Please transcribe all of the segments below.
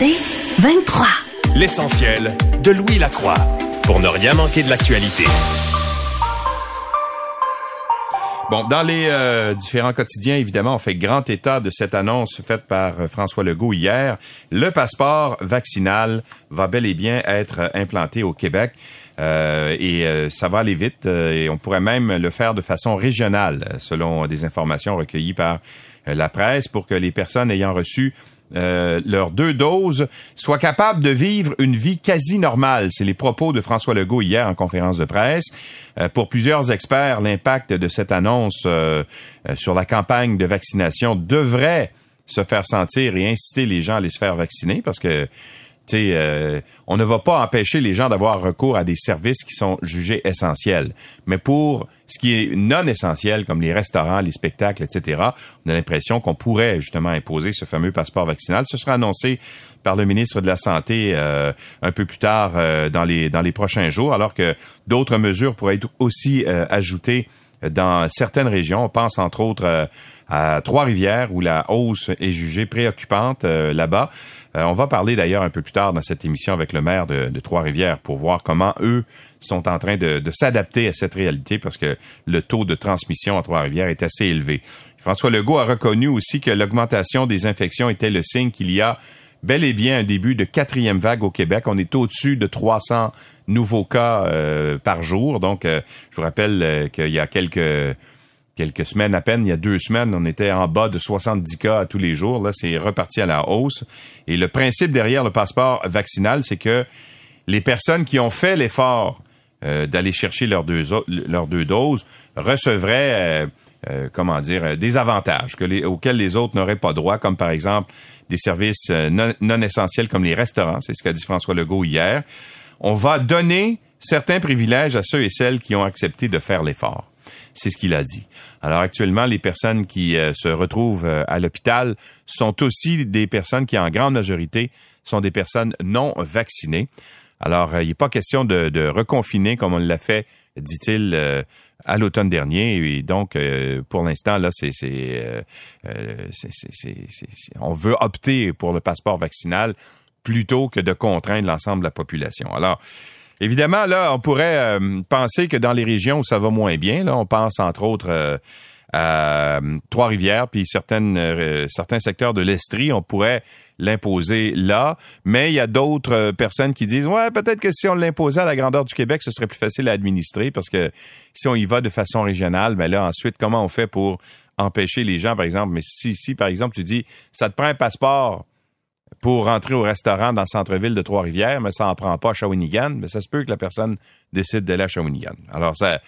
C'est 23. L'essentiel de Louis Lacroix pour ne rien manquer de l'actualité. Bon, dans les euh, différents quotidiens, évidemment, on fait grand état de cette annonce faite par euh, François Legault hier. Le passeport vaccinal va bel et bien être implanté au Québec. Euh, et ça va aller vite et on pourrait même le faire de façon régionale, selon des informations recueillies par la presse, pour que les personnes ayant reçu euh, leurs deux doses soient capables de vivre une vie quasi normale. C'est les propos de François Legault hier en conférence de presse. Euh, pour plusieurs experts, l'impact de cette annonce euh, sur la campagne de vaccination devrait se faire sentir et inciter les gens à aller se faire vacciner parce que euh, on ne va pas empêcher les gens d'avoir recours à des services qui sont jugés essentiels. Mais pour ce qui est non essentiel, comme les restaurants, les spectacles, etc., on a l'impression qu'on pourrait justement imposer ce fameux passeport vaccinal. Ce sera annoncé par le ministre de la Santé euh, un peu plus tard euh, dans, les, dans les prochains jours, alors que d'autres mesures pourraient être aussi ajoutées dans certaines régions. On pense entre autres à Trois-Rivières où la hausse est jugée préoccupante là-bas. Euh, on va parler d'ailleurs un peu plus tard dans cette émission avec le maire de, Trois-Rivières pour voir comment eux sont en train de, s'adapter à cette réalité parce que le taux de transmission à Trois-Rivières est assez élevé. François Legault a reconnu aussi que l'augmentation des infections était le signe qu'il y a bel et bien un début de quatrième vague au Québec. On est au-dessus de 300 nouveaux cas euh, par jour. Donc, euh, je vous rappelle qu'il y a quelques quelques semaines à peine, il y a deux semaines, on était en bas de 70 cas tous les jours. Là, c'est reparti à la hausse. Et le principe derrière le passeport vaccinal, c'est que les personnes qui ont fait l'effort euh, d'aller chercher leurs deux, leurs deux doses recevraient, euh, euh, comment dire, des avantages que auxquels les autres n'auraient pas droit, comme par exemple des services non, essentiels comme les restaurants. C'est ce qu'a dit François Legault hier. On va donner certains privilèges à ceux et celles qui ont accepté de faire l'effort. C'est ce qu'il a dit. Alors actuellement, les personnes qui se retrouvent à l'hôpital sont aussi des personnes qui, en grande majorité, sont des personnes non vaccinées. Alors, euh, il n'est pas question de, reconfiner comme on l'a fait, dit-il, à l'automne dernier. Et donc, pour l'instant, là, c'est, c'est, on veut opter pour le passeport vaccinal plutôt que de contraindre l'ensemble de la population. Alors, Évidemment, là, on pourrait euh, penser que dans les régions où ça va moins bien, là, on pense entre autres euh, euh, Trois-Rivières, puis certaines, certains secteurs de l'Estrie, on pourrait l'imposer là. Mais il y a d'autres personnes qui disent, ouais, peut-être que si on l'imposait à la grandeur du Québec, ce serait plus facile à administrer parce que si on y va de façon régionale, mais ben là, ensuite, comment on fait pour empêcher les gens, par exemple, mais si, si, par exemple, tu dis, ça te prend un passeport pour rentrer au restaurant dans le centre-ville de Trois-Rivières, mais ça n'en prend pas à Shawinigan, mais ça se peut que la personne décide d'aller à Shawinigan. Alors, ça,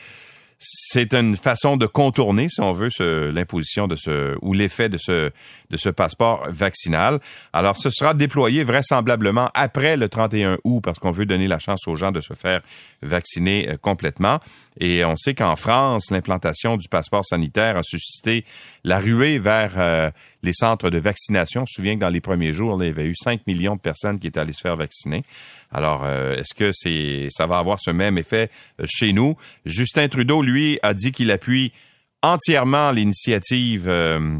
c'est une façon de contourner, si on veut, l'imposition de ce ou l'effet de ce de ce passeport vaccinal. Alors, ce sera déployé vraisemblablement après le 31 août parce qu'on veut donner la chance aux gens de se faire vacciner euh, complètement. Et on sait qu'en France, l'implantation du passeport sanitaire a suscité la ruée vers euh, les centres de vaccination. On se souvient que dans les premiers jours, il y avait eu 5 millions de personnes qui étaient allées se faire vacciner. Alors, euh, est-ce que c'est ça va avoir ce même effet euh, chez nous? Justin Trudeau, lui, a dit qu'il appuie entièrement l'initiative euh,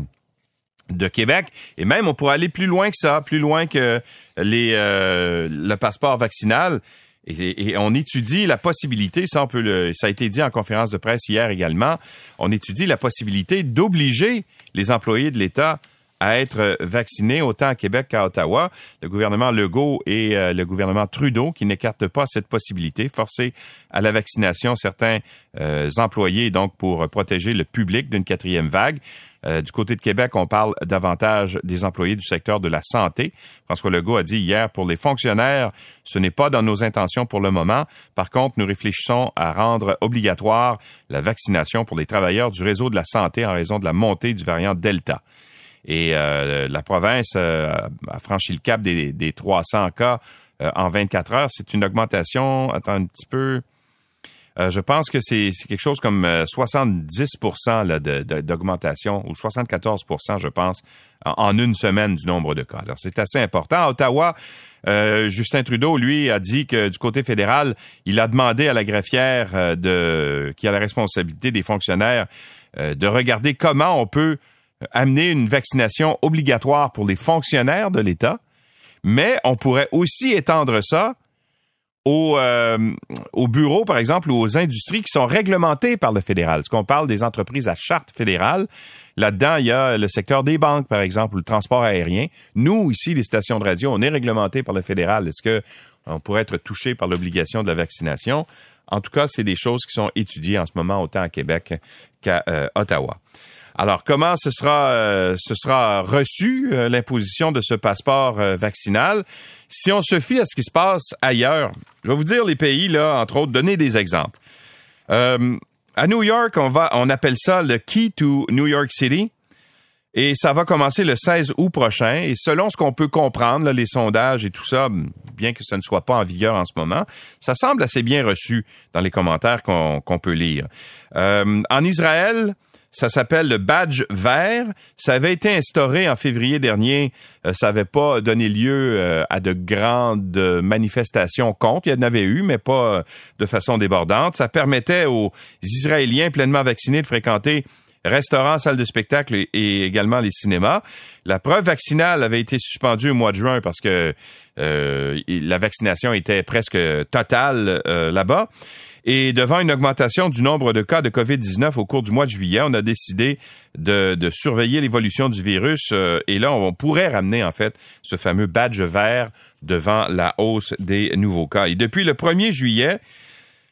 de Québec. Et même, on pourrait aller plus loin que ça, plus loin que les, le passeport vaccinal. Et, on étudie la possibilité, ça, on peut le, ça a été dit en conférence de presse hier également, on étudie la possibilité d'obliger les employés de l'État à être vaccinés autant à Québec qu'à Ottawa. Le gouvernement Legault et euh, le gouvernement Trudeau qui n'écartent pas cette possibilité, forcer à la vaccination certains euh, employés donc pour protéger le public d'une quatrième vague. Euh, du côté de Québec, on parle davantage des employés du secteur de la santé. François Legault a dit hier, pour les fonctionnaires, ce n'est pas dans nos intentions pour le moment. Par contre, nous réfléchissons à rendre obligatoire la vaccination pour les travailleurs du réseau de la santé en raison de la montée du variant Delta. Et euh, la province euh, a franchi le cap des, des 300 cas euh, en 24 heures. C'est une augmentation, attends un petit peu, je pense que c'est quelque chose comme 70% d'augmentation ou 74% je pense, en, une semaine du nombre de cas. Alors, c'est assez important. À Ottawa, Justin Trudeau, lui, a dit que du côté fédéral, il a demandé à la greffière de, qui a la responsabilité des fonctionnaires de regarder comment on peut amener une vaccination obligatoire pour les fonctionnaires de l'État, Mais on pourrait aussi étendre ça aux, euh, aux bureaux, par exemple, ou aux industries qui sont réglementées par le fédéral. Ce qu'on parle des entreprises à charte fédérale, là-dedans, il y a le secteur des banques, par exemple, ou le transport aérien. Nous, ici, les stations de radio, on est réglementés par le fédéral. Est-ce que on pourrait être touché par l'obligation de la vaccination? En tout cas, c'est des choses qui sont étudiées en ce moment autant à Québec qu'à euh, Ottawa. Alors, comment ce sera, euh, reçu, euh, l'imposition de ce passeport vaccinal? Si on se fie à ce qui se passe ailleurs, je vais vous dire les pays, là, entre autres, donner des exemples. à New York, on, va, on appelle ça le Key to New York City. Et ça va commencer le 16 août prochain. Et selon ce qu'on peut comprendre, les sondages et tout ça, bien que ce ne soit pas en vigueur en ce moment, ça semble assez bien reçu dans les commentaires qu'on peut lire. Euh, en Israël, ça s'appelle le badge vert. Ça avait été instauré en février dernier. Euh, ça n'avait pas donné lieu euh, à de grandes manifestations contre. Il y en avait eu, mais pas de façon débordante. Ça permettait aux Israéliens pleinement vaccinés de fréquenter restaurants, salles de spectacle et, également les cinémas. La preuve vaccinale avait été suspendue au mois de juin parce que euh, la vaccination était presque totale euh, là-bas. Et devant une augmentation du nombre de cas de COVID-19 au cours du mois de juillet, on a décidé de, surveiller l'évolution du virus. Euh, et là, on pourrait ramener en fait ce fameux badge vert devant la hausse des nouveaux cas. Et depuis le 1er juillet,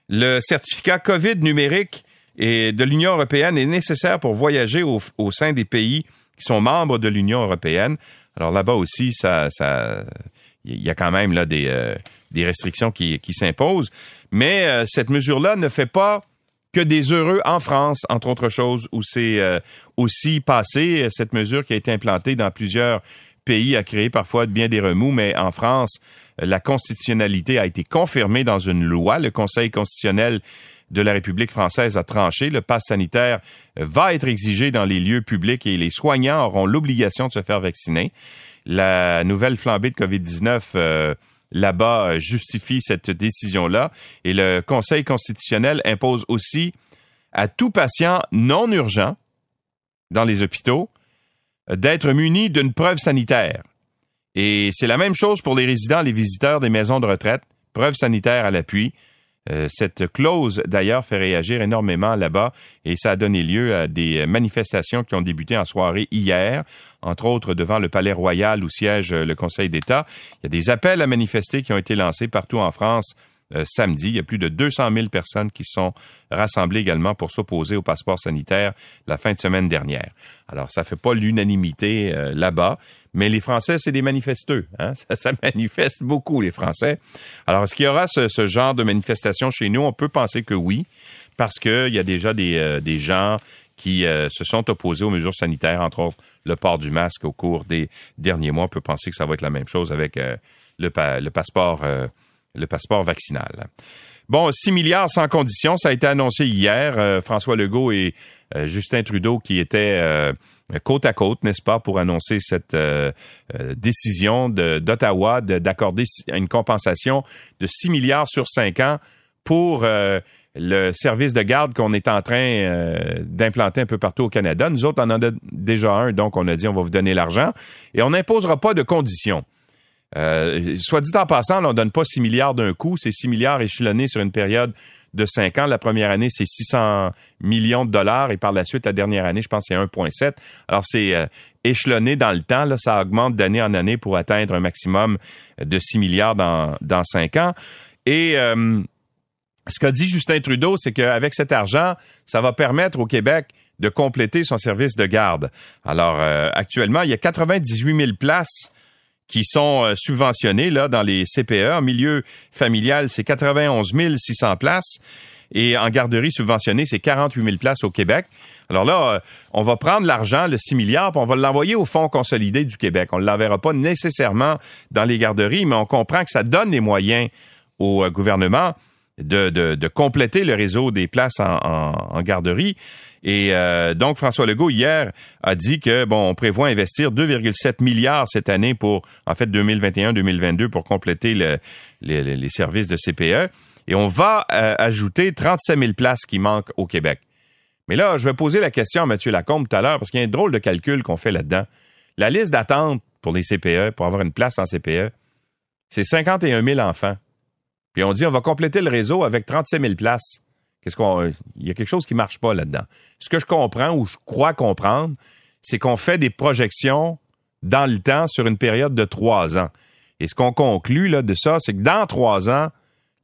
le certificat COVID numérique et de l'Union européenne est nécessaire pour voyager au, sein des pays qui sont membres de l'Union européenne. Alors là-bas aussi, ça, ça, il y a quand même là des, euh, des restrictions qui, qui s'imposent. Mais euh, cette mesure-là ne fait pas que des heureux en France, entre autres choses, où c'est euh, aussi passé. Cette mesure qui a été implantée dans plusieurs pays a créé parfois bien des remous, mais en France, la constitutionnalité a été confirmée dans une loi. Le Conseil constitutionnel de la République française a tranché. Le pass sanitaire va être exigé dans les lieux publics et les soignants auront l'obligation de se faire vacciner. La nouvelle flambée de COVID-19 euh, là-bas justifie cette décision-là et le Conseil constitutionnel impose aussi à tout patient non urgent dans les hôpitaux d'être muni d'une preuve sanitaire. Et c'est la même chose pour les résidents, les visiteurs des maisons de retraite, preuve sanitaire à l'appui. Euh, cette clause, d'ailleurs, fait réagir énormément là-bas et ça a donné lieu à des manifestations qui ont débuté en soirée hier, entre autres devant le Palais Royal où siège le Conseil d'État. Il y a des appels à manifester qui ont été lancés partout en France euh, samedi. Il y a plus de 200 000 personnes qui sont rassemblées également pour s'opposer au passeport sanitaire la fin de semaine dernière. Alors, ça fait pas l'unanimité euh, là-bas, mais les Français, c'est des manifesteux. Hein? Ça, manifeste beaucoup, les Français. Alors, est-ce qu'il y aura ce, genre de manifestation chez nous? On peut penser que oui, parce qu'il y a déjà des, euh, des gens qui se sont opposés aux mesures sanitaires, entre autres le port du masque au cours des derniers mois. On peut penser que ça va être la même chose avec le, le, passeport le passeport vaccinal. Bon, 6 milliards sans condition, ça a été annoncé hier. Euh, François Legault et euh, Justin Trudeau qui étaient euh, côte à côte, n'est-ce pas, pour annoncer cette décision d'Ottawa d'accorder une compensation de 6 milliards sur 5 ans pour le service de garde qu'on est en train d'implanter un peu partout au Canada. Nous autres, on en a déjà un, donc on a dit on va vous donner l'argent et on n'imposera pas de conditions. Euh, soit dit en passant, on on donne pas 6 milliards d'un coup, c'est 6 milliards échelonnés sur une période de 5 ans. La première année, c'est 600 millions de dollars et par la suite, la dernière année, je pense, c'est 1,7. Alors, c'est euh, échelonné dans le temps. Là, ça augmente d'année en année pour atteindre un maximum de 6 milliards dans, dans 5 ans. Et euh, ce qu'a dit Justin Trudeau, c'est qu'avec cet argent, ça va permettre au Québec de compléter son service de garde. Alors, actuellement, il y a 98 000 places qui sont euh, subventionnés là dans les CPE. En milieu familial, c'est 91 600 places. Et en garderie subventionnée, c'est 48 000 places au Québec. Alors là, euh, on va prendre l'argent, le 6 milliards, puis on va l'envoyer au Fonds consolidé du Québec. On ne l'enverra pas nécessairement dans les garderies, mais on comprend que ça donne les moyens au euh, gouvernement de, compléter le réseau des places en, garderie. Et euh, donc, François Legault, hier, a dit que, bon, on prévoit investir 2,7 milliards cette année pour, en fait, 2021-2022 pour compléter le, les services de CPE. Et on va euh, ajouter 37 000 places qui manquent au Québec. Mais là, je vais poser la question à M. Lacombe tout à l'heure parce qu'il y a un drôle de calcul qu'on fait là-dedans. La liste d'attente pour les CPE, pour avoir une place en CPE, c'est 51 000 enfants. Puis on dit, on va compléter le réseau avec 36 000 places. Qu'est-ce qu'on, il y a quelque chose qui marche pas là-dedans. Ce que je comprends ou je crois comprendre, c'est qu'on fait des projections dans le temps sur une période de trois ans. Et ce qu'on conclut là, de ça, c'est que dans trois ans,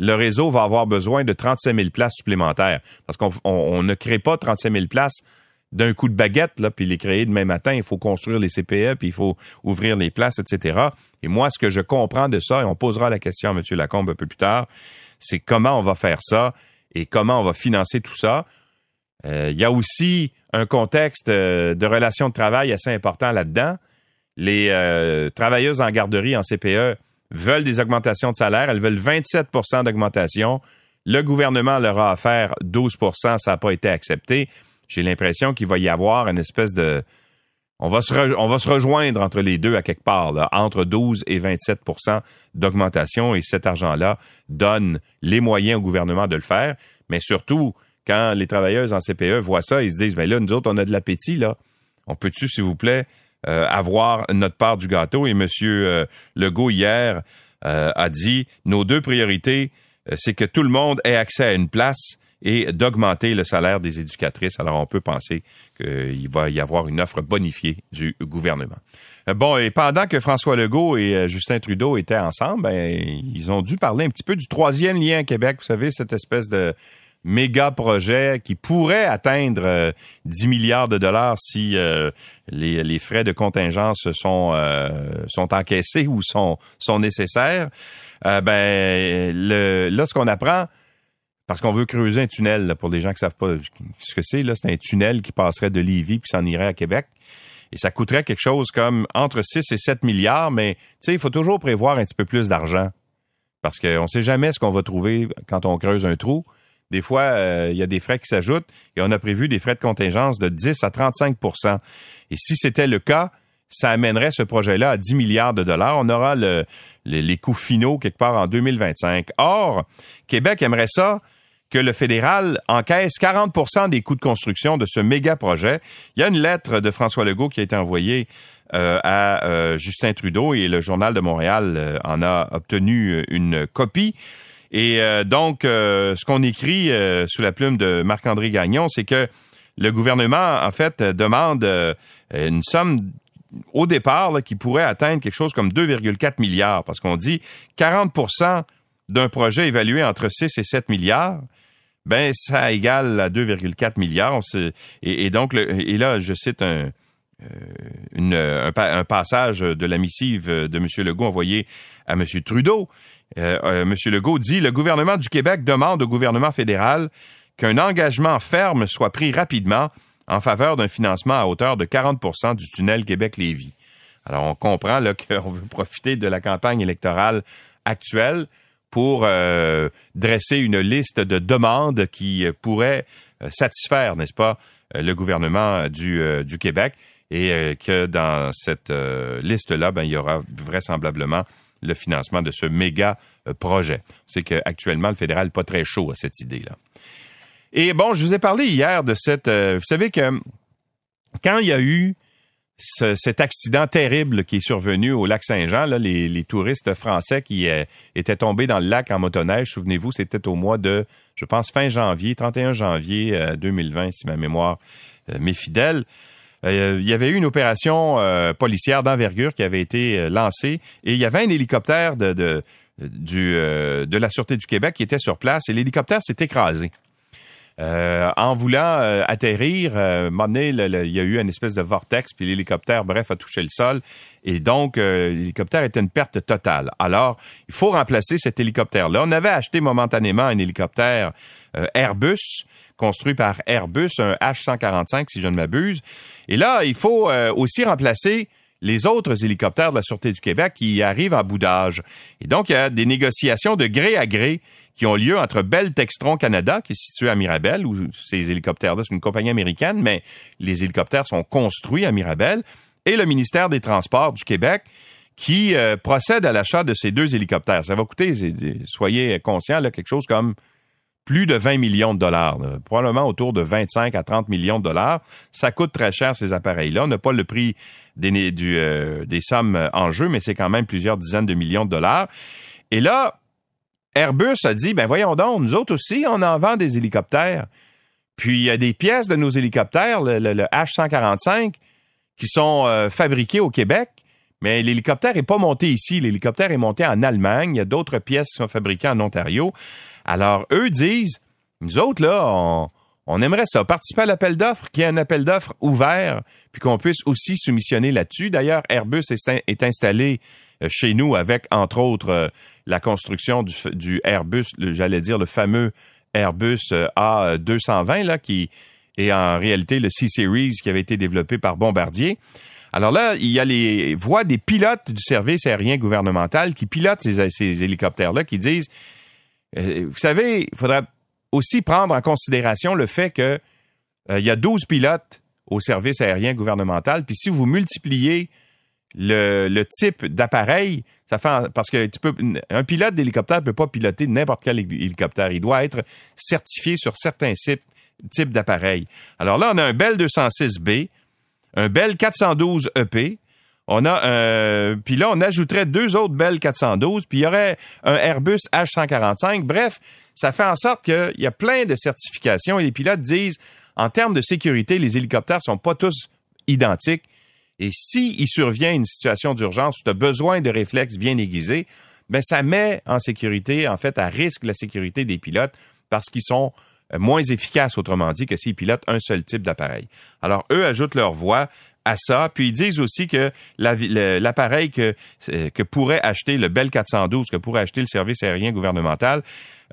le réseau va avoir besoin de 35 000 places supplémentaires. Parce qu'on ne crée pas 35 000 places d'un coup de baguette, là, puis les créer demain matin. Il faut construire les CPE, puis il faut ouvrir les places, etc. Et moi, ce que je comprends de ça, et on posera la question à M. Lacombe un peu plus tard, c'est comment on va faire ça et comment on va financer tout ça. Euh, il y a aussi un contexte euh, de relations de travail assez important là-dedans. Les euh, travailleuses en garderie, en CPE, veulent des augmentations de salaire. Elles veulent 27% d'augmentation. Le gouvernement leur a offert 12% ça n'a pas été accepté. J'ai l'impression qu'il va y avoir une espèce de... On va, se on va se rejoindre entre les deux à quelque part, là, entre 12 et 27% d'augmentation, et cet argent-là donne les moyens au gouvernement de le faire. Mais surtout, quand les travailleuses en CPE voient ça, ils se disent, ben là, nous autres, on a de l'appétit, là. On peut-tu, s'il vous plaît, euh, avoir notre part du gâteau? Et M. Euh, Legault, hier, euh, a dit, nos deux priorités, c'est que tout le monde ait accès à une place et d'augmenter le salaire des éducatrices. Alors, on peut penser qu'il va y avoir une offre bonifiée du gouvernement. Bon, et pendant que François Legault et Justin Trudeau étaient ensemble, ben, ils ont dû parler un petit peu du troisième lien à Québec. Vous savez, cette espèce de méga projet qui pourrait atteindre 10 euh, milliards de dollars si euh, les, frais de contingence sont euh, sont encaissés ou sont sont nécessaires. ben là, ce qu'on apprend, parce qu'on veut creuser un tunnel pour les gens qui savent pas ce que c'est là, c'est un tunnel qui passerait de Lévis puis s'en irait à Québec. Et ça coûterait quelque chose comme entre 6 et 7 milliards, mais il faut toujours prévoir un petit peu plus d'argent. Parce qu'on ne sait jamais ce qu'on va trouver quand on creuse un trou. Des fois, euh, il y a des frais qui s'ajoutent et on a prévu des frais de contingence de 10 à 35% Et si c'était le cas, ça amènerait ce projet-là à 10 milliards de dollars. On aura les coûts finaux quelque part en 2025. Or, Québec aimerait ça que le fédéral encaisse 40% des coûts de construction de ce méga projet. Il y a une lettre de François Legault qui a été envoyée euh, à euh, Justin Trudeau et le Journal de Montréal en a obtenu une copie. Et euh, donc, euh, ce qu'on écrit euh, sous la plume de Marc-André Gagnon, c'est que le gouvernement, en fait, demande une somme au départ qui pourrait atteindre quelque chose comme 2,4 milliards, parce qu'on dit 40% d'un projet évalué entre 6 et 7 milliards, ben ça égale à 2,4 milliards. Et, donc, et là, je cite un, un, passage de la missive de M. Legault envoyé à M. Trudeau. Euh, euh, M. Legault dit le gouvernement du Québec demande au gouvernement fédéral qu'un engagement ferme soit pris rapidement en faveur d'un financement à hauteur de 40% du tunnel Québec-Lévis. Alors, on comprend qu'on veut profiter de la campagne électorale actuelle pour euh, dresser une liste de demandes qui pourraient satisfaire, n'est-ce pas, le gouvernement du, Québec et que dans cette liste-là, ben, il y aura vraisemblablement le financement de ce méga euh, projet. C'est qu'actuellement, le fédéral n'est pas très chaud à cette idée-là. Et bon, je vous ai parlé hier de cette... Euh, vous savez que quand il y a eu cet accident terrible qui est survenu au lac Saint-Jean, les, touristes français qui euh, étaient tombés dans le lac en motoneige, souvenez-vous, c'était au mois de, je pense, fin janvier, 31 janvier 2020, si ma mémoire m'est fidèle. Euh, il y avait eu une opération euh, policière d'envergure qui avait été euh, lancée et il y avait un hélicoptère de la Sûreté du Québec qui était sur place et l'hélicoptère s'est écrasé. En voulant atterrir, euh, il y a eu une espèce de vortex, puis l'hélicoptère, bref, a touché le sol. Et donc, l'hélicoptère était une perte totale. Alors, il faut remplacer cet hélicoptère-là. On avait acheté momentanément un hélicoptère Airbus construit par Airbus, un H-145 si je ne m'abuse. Et là, il faut euh, aussi remplacer les autres hélicoptères de la Sûreté du Québec qui arrivent en boudage. Et donc, il y a des négociations de gré à gré qui ont lieu entre Bell Textron Canada, qui est situé à Mirabel, où ces hélicoptères-là, c'est une compagnie américaine, mais les hélicoptères sont construits à Mirabel, et le ministère des Transports du Québec, qui euh, procède à l'achat de ces deux hélicoptères. Ça va coûter, soyez conscients, là, quelque chose comme plus de 20 millions de dollars, probablement autour de 25 à 30 millions de dollars. Ça coûte très cher ces appareils-là. On n'a pas le prix des, euh, des sommes en jeu, mais c'est quand même plusieurs dizaines de millions de dollars. Et là, Airbus a dit, ben voyons donc, nous autres aussi, on en vend des hélicoptères. Puis il y a des pièces de nos hélicoptères, le, H-145, qui sont euh, fabriquées au Québec, mais l'hélicoptère n'est pas monté ici. L'hélicoptère est monté en Allemagne. Il y a d'autres pièces qui sont fabriquées en Ontario. Alors, eux disent, nous autres, là, on, aimerait ça, participer à l'appel d'offres, qu'il y ait un appel d'offres ouvert, puis qu'on puisse aussi soumissionner là-dessus. D'ailleurs, Airbus est, installé chez nous avec, entre autres, euh, la construction du, Airbus, j'allais dire le fameux Airbus euh, A220, là, qui est en réalité le C-Series qui avait été développé par Bombardier. Alors là, il y a les voix des pilotes du service aérien gouvernemental qui pilotent ces, hélicoptères-là, qui disent euh, vous savez, il faudrait aussi prendre en considération le fait que euh, il y a 12 pilotes au service aérien gouvernemental, puis si vous multipliez le, type d'appareil, ça fait parce que tu peux un pilote d'hélicoptère peut pas piloter n'importe quel hélicoptère, il doit être certifié sur certains types, d'appareils. Alors là, on a un Bell 206B, un Bell 412 EP, on a un, puis là, on ajouterait deux autres belles 412, puis il y aurait un Airbus H145. Bref, ça fait en sorte qu'il y a plein de certifications et les pilotes disent, en termes de sécurité, les hélicoptères sont pas tous identiques. Et s'il il survient une situation d'urgence où tu as besoin de réflexes bien aiguisés, ben ça met en sécurité, en fait, à risque la sécurité des pilotes parce qu'ils sont moins efficaces, autrement dit, que s'ils pilotent un seul type d'appareil. Alors, eux ajoutent leur voix à ça. Puis ils disent aussi que l'appareil que, que pourrait acheter le Bell 412, que pourrait acheter le service aérien gouvernemental,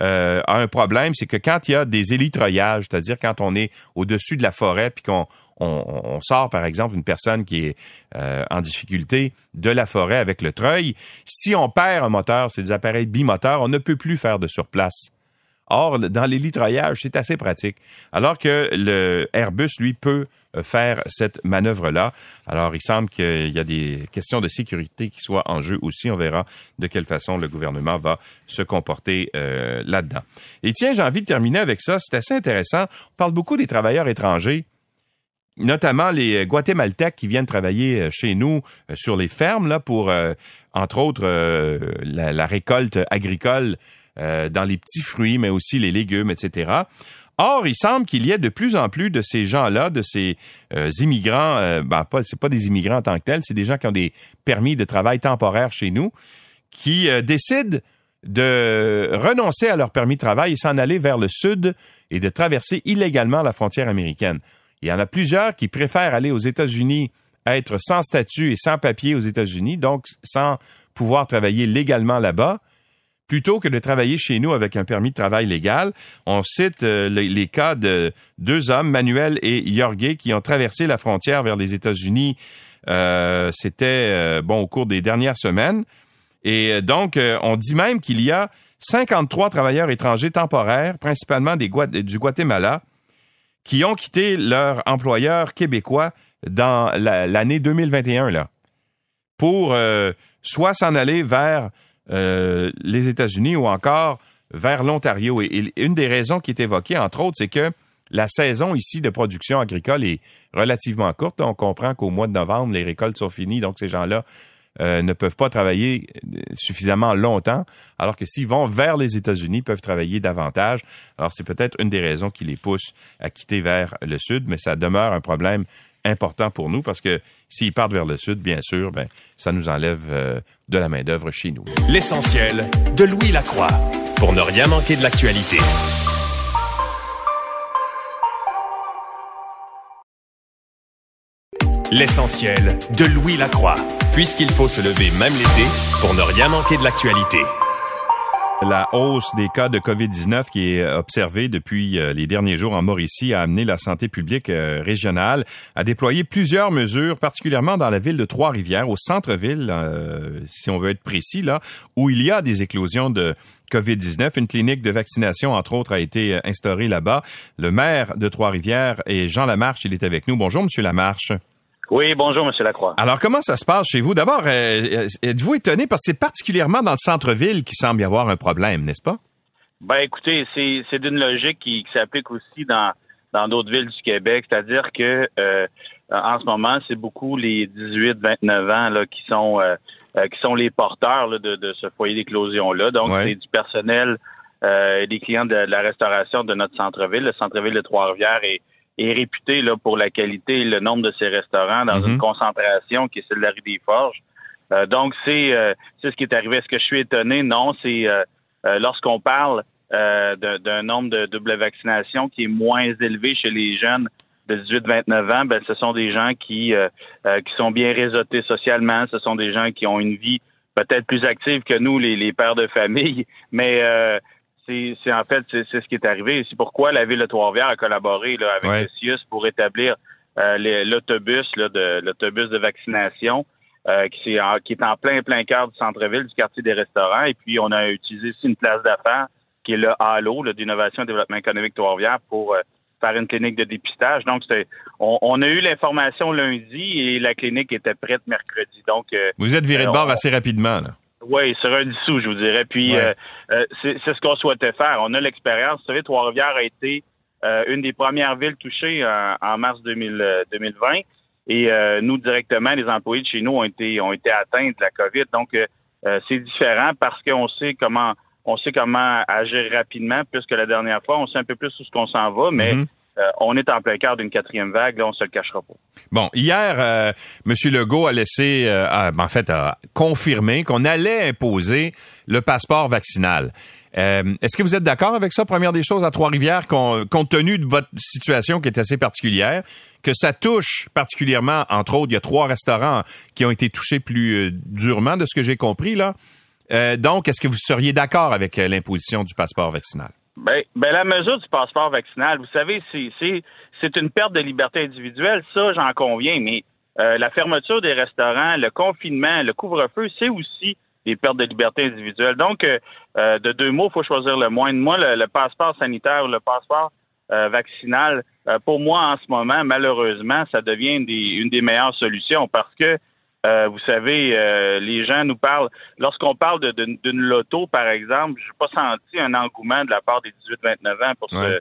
euh, a un problème, c'est que quand il y a des élitroyages, c'est-à-dire quand on est au-dessus de la forêt, puis qu'on on, sort, par exemple, une personne qui est euh, en difficulté de la forêt avec le treuil, si on perd un moteur, c'est des appareils bimoteurs, on ne peut plus faire de surplace. Or, dans l'élitroyage, c'est assez pratique. Alors que le Airbus, lui, peut euh, faire cette manœuvre-là. Alors, il semble qu'il y a des questions de sécurité qui soient en jeu aussi. On verra de quelle façon le gouvernement va se comporter euh, là-dedans. Et tiens, j'ai envie de terminer avec ça. C'est assez intéressant. On parle beaucoup des travailleurs étrangers notamment les Guatémaltèques qui viennent travailler euh, chez nous sur les fermes là pour entre autres la, récolte agricole dans les petits fruits mais aussi les légumes etc. Or, il semble qu'il y ait de plus en plus de ces gens-là, de ces euh, immigrants, euh, ben, pas, c'est pas des immigrants en tant que tels, c'est des gens qui ont des permis de travail temporaire chez nous, qui euh, décident de renoncer à leur permis de travail et s'en aller vers le sud et de traverser illégalement la frontière américaine. Il y en a plusieurs qui préfèrent aller aux États-Unis, être sans statut et sans papier aux États-Unis, donc sans pouvoir travailler légalement là-bas, plutôt que de travailler chez nous avec un permis de travail légal. On cite euh, les, cas de deux hommes, Manuel et Jorge, qui ont traversé la frontière vers les États-Unis. Euh, C'était euh, bon au cours des dernières semaines. Et donc, on dit même qu'il y a 53 travailleurs étrangers temporaires, principalement du Guatemala, qui ont quitté leur employeur québécois dans l'année 2021 là, pour soit s'en aller vers euh, les États-Unis ou encore vers l'Ontario. Et, une des raisons qui est évoquée, entre autres, c'est que la saison ici de production agricole est relativement courte. On comprend qu'au mois de novembre, les récoltes sont finies, donc ces gens-là euh, ne peuvent pas travailler euh, suffisamment longtemps, alors que s'ils vont vers les États-Unis, peuvent travailler davantage. Alors c'est peut-être une des raisons qui les pousse à quitter vers le sud, mais ça demeure un problème important pour nous parce que s'ils partent vers le sud, bien sûr, ben, ça nous enlève euh, de la main-d'œuvre chez nous. L'essentiel de Louis Lacroix pour ne rien manquer de l'actualité. L'essentiel de Louis Lacroix, puisqu'il faut se lever même l'été pour ne rien manquer de l'actualité. La hausse des cas de COVID-19 qui est observée depuis euh, les derniers jours en Mauricie a amené la santé publique euh, régionale à déployer plusieurs mesures, particulièrement dans la ville de Trois-Rivières, au centre-ville, euh, si on veut être précis, là, où il y a des éclosions de COVID-19. Une clinique de vaccination, entre autres, a été instaurée là-bas. Le maire de Trois-Rivières est Jean Lamarche. Il est avec nous. Bonjour, Monsieur Lamarche. Oui, bonjour, M. Lacroix. Alors, comment ça se passe chez vous? D'abord, euh, êtes-vous étonné parce que c'est particulièrement dans le centre-ville qu'il semble y avoir un problème, n'est-ce pas? Ben écoutez, c'est, d'une logique qui, s'applique aussi dans dans d'autres villes du Québec, c'est-à-dire que euh, en ce moment, c'est beaucoup les 18-29 ans là, qui sont euh, euh, qui sont les porteurs de, de, ce foyer d'éclosion-là. Donc, c'est du personnel et des clients de, la restauration de notre centre-ville. Le centre-ville de Trois-Rivières est, est réputé là, pour la qualité et le nombre de ses restaurants dans une mhm. concentration qui est celle de la rue des Forges. donc, c'est, c'est ce qui est arrivé. Est-ce que je suis étonné? Non, c'est lorsqu'on parle euh, d'un nombre de double vaccinations qui est moins élevé chez les jeunes de 18-29 ans, ben, ce sont des gens qui, euh, euh, qui sont bien réseautés socialement, ce sont des gens qui ont une vie peut-être plus active que nous, les, les pères de famille, mais c'est en fait c'est ce qui est arrivé. C'est pourquoi la ville de Trois-Rivières a collaboré là, avec le CIUS pour établir l'autobus de l'autobus de vaccination. qui, est en, qui est en plein plein cœur du centre-ville, du quartier des restaurants, et puis on a utilisé aussi une place d'affaires qui est le HALO, d'innovation et développement économique Trois-Rivières, pour euh, faire une clinique de dépistage. Donc, on, on, a eu l'information lundi et la clinique était prête mercredi. Donc, euh, vous êtes viré de bord assez rapidement, là. Oui, sur un dissous, je vous dirais. Puis, euh, c'est ce qu'on souhaitait faire. On a l'expérience. Vous savez, Trois-Rivières a été une des premières villes touchées en, mars 2020. Et nous, directement, les employés de chez nous ont été, ont été atteints de la COVID. Donc, c'est différent parce qu'on sait comment on sait comment agir rapidement, puisque la dernière fois, on sait un peu plus où ce qu'on s'en va, mais mhm. Euh, on est en plein cœur d'une quatrième vague, là, on se le cachera pas. Bon, hier, euh, M. Legault a laissé, euh, en fait, a confirmé qu'on allait imposer le passeport vaccinal. Est-ce que vous êtes d'accord avec ça, première des choses, à Trois-Rivières, compte tenu de votre situation qui est assez particulière, que ça touche particulièrement, entre autres, il y a trois restaurants qui ont été touchés plus durement, de ce que j'ai compris, là. Euh, donc, est-ce que vous seriez d'accord avec euh, l'imposition du passeport vaccinal? Ben, ben, la mesure du passeport vaccinal, vous savez, c'est une perte de liberté individuelle, ça, j'en conviens, mais euh, la fermeture des restaurants, le confinement, le couvre-feu, c'est aussi des pertes de liberté individuelle. Donc, de deux mots, il faut choisir le moins. Moi, le, passeport sanitaire ou le passeport vaccinal, pour moi, en ce moment, malheureusement, ça devient une des meilleures solutions parce que euh, vous savez, euh, les gens nous parlent. Lorsqu'on parle d'une loto, par exemple, je n'ai pas senti un engouement de la part des 18-29 ans pour, euh,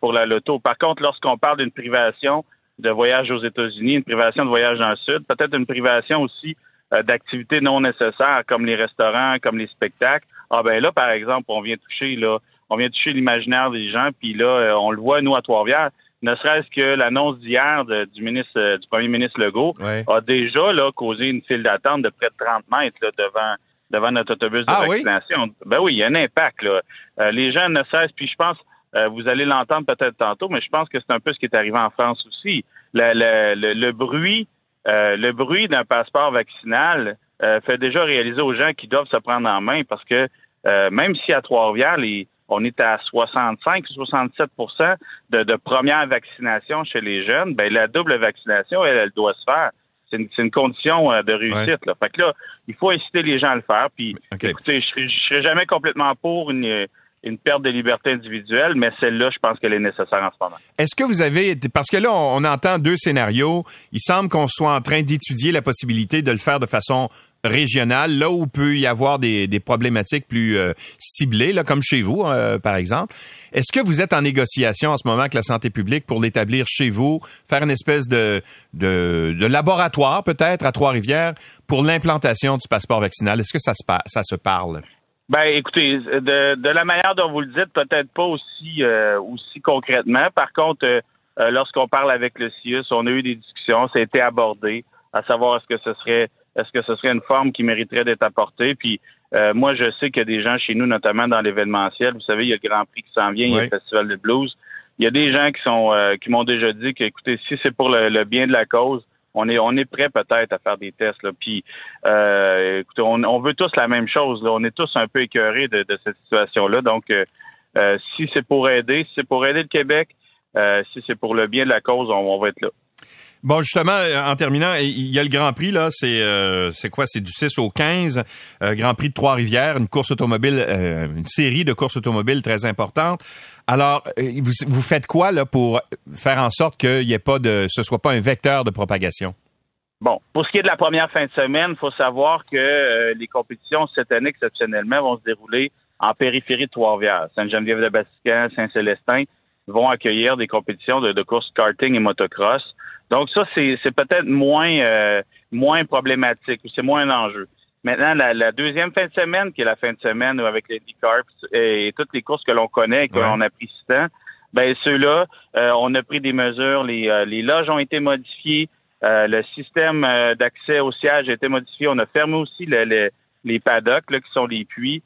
pour la loto. Par contre, lorsqu'on parle d'une privation de voyage aux États-Unis, une privation de voyage dans le Sud, peut-être une privation aussi d'activités non nécessaires comme les restaurants, comme les spectacles. Ah ben là, par exemple, on vient toucher là, on vient toucher l'imaginaire des gens, puis là, on le voit nous à Trois-Rivières ne serait-ce que l'annonce d'hier du ministre euh, du premier ministre Legault a déjà là, causé une file d'attente de près de 30 mètres devant devant notre autobus de ah vaccination. Ben oui, il y a un impact. Là. Euh, les gens ne cessent, puis je pense, euh, vous allez l'entendre peut-être tantôt, mais je pense que c'est un peu ce qui est arrivé en France aussi. Le, bruit, le bruit d'un passeport vaccinal fait déjà réaliser aux gens qui doivent se prendre en main parce que même si à Trois-Rivières, les on est à 65 67 de, de première vaccination chez les jeunes, ben la double vaccination, elle, elle doit se faire. C'est une, condition euh, de réussite. Là. Fait que là, il faut inciter les gens à le faire. Puis, écoutez, je ne serai jamais complètement pour une, une perte de liberté individuelle, mais celle-là, je pense qu'elle est nécessaire en ce moment. Est-ce que vous avez, parce que là, on, entend deux scénarios. Il semble qu'on soit en train d'étudier la possibilité de le faire de façon régionale, là où peut y avoir des, des problématiques plus euh, ciblées, là, comme chez vous, euh, par exemple. Est-ce que vous êtes en négociation en ce moment avec la santé publique pour l'établir chez vous, faire une espèce de, de, de laboratoire peut-être à Trois-Rivières pour l'implantation du passeport vaccinal? Est-ce que ça se, ça se parle? Ben, écoutez, de, de la manière dont vous le dites, peut-être pas aussi euh, aussi concrètement. Par contre, lorsqu'on parle avec le CIUS, on a eu des discussions, ça a été abordé, à savoir est-ce que ce serait est-ce que ce serait une forme qui mériterait d'être apportée? Puis euh, moi, je sais qu'il y a des gens chez nous, notamment dans l'événementiel. Vous savez, il y a le Grand Prix qui s'en vient, il y a le Festival de blues. Il y a des gens qui sont euh, qui m'ont déjà dit que, écoutez, si c'est pour le, bien de la cause, on est on est prêt peut-être à faire des tests. Là. Puis, euh, écoutez, on, veut tous la même chose. Là. On est tous un peu écœurés de, cette situation-là. Donc, si c'est pour aider, si c'est pour aider le Québec, si c'est pour le bien de la cause, on va être là. Bon, justement, euh, en terminant, il y a le Grand Prix, là, c'est euh, quoi? C'est du 6 au 15, euh, Grand Prix de Trois-Rivières, une course automobile, une série de courses automobiles très importante. Alors, vous, faites quoi là pour faire en sorte qu'il n'y ait pas de ce soit pas un vecteur de propagation? Bon, pour ce qui est de la première fin de semaine, il faut savoir que les compétitions cette année exceptionnellement vont se dérouler en périphérie de Trois-Rivières. Sainte-Geneviève-de-Bastican, Saint-Célestin vont accueillir des compétitions de, de course karting et motocross. Donc ça, c'est peut-être moins euh, moins problématique, c'est moins un enjeu. Maintenant, la, deuxième fin de semaine, qui est la fin de semaine avec les Carps et toutes les courses que l'on connaît et que l'on apprécie tant, ben ceux-là, euh, on a pris des mesures, les, euh, les loges ont été modifiées, le système d'accès au siège a été modifié, on a fermé aussi les paddocks, là, qui sont les puits.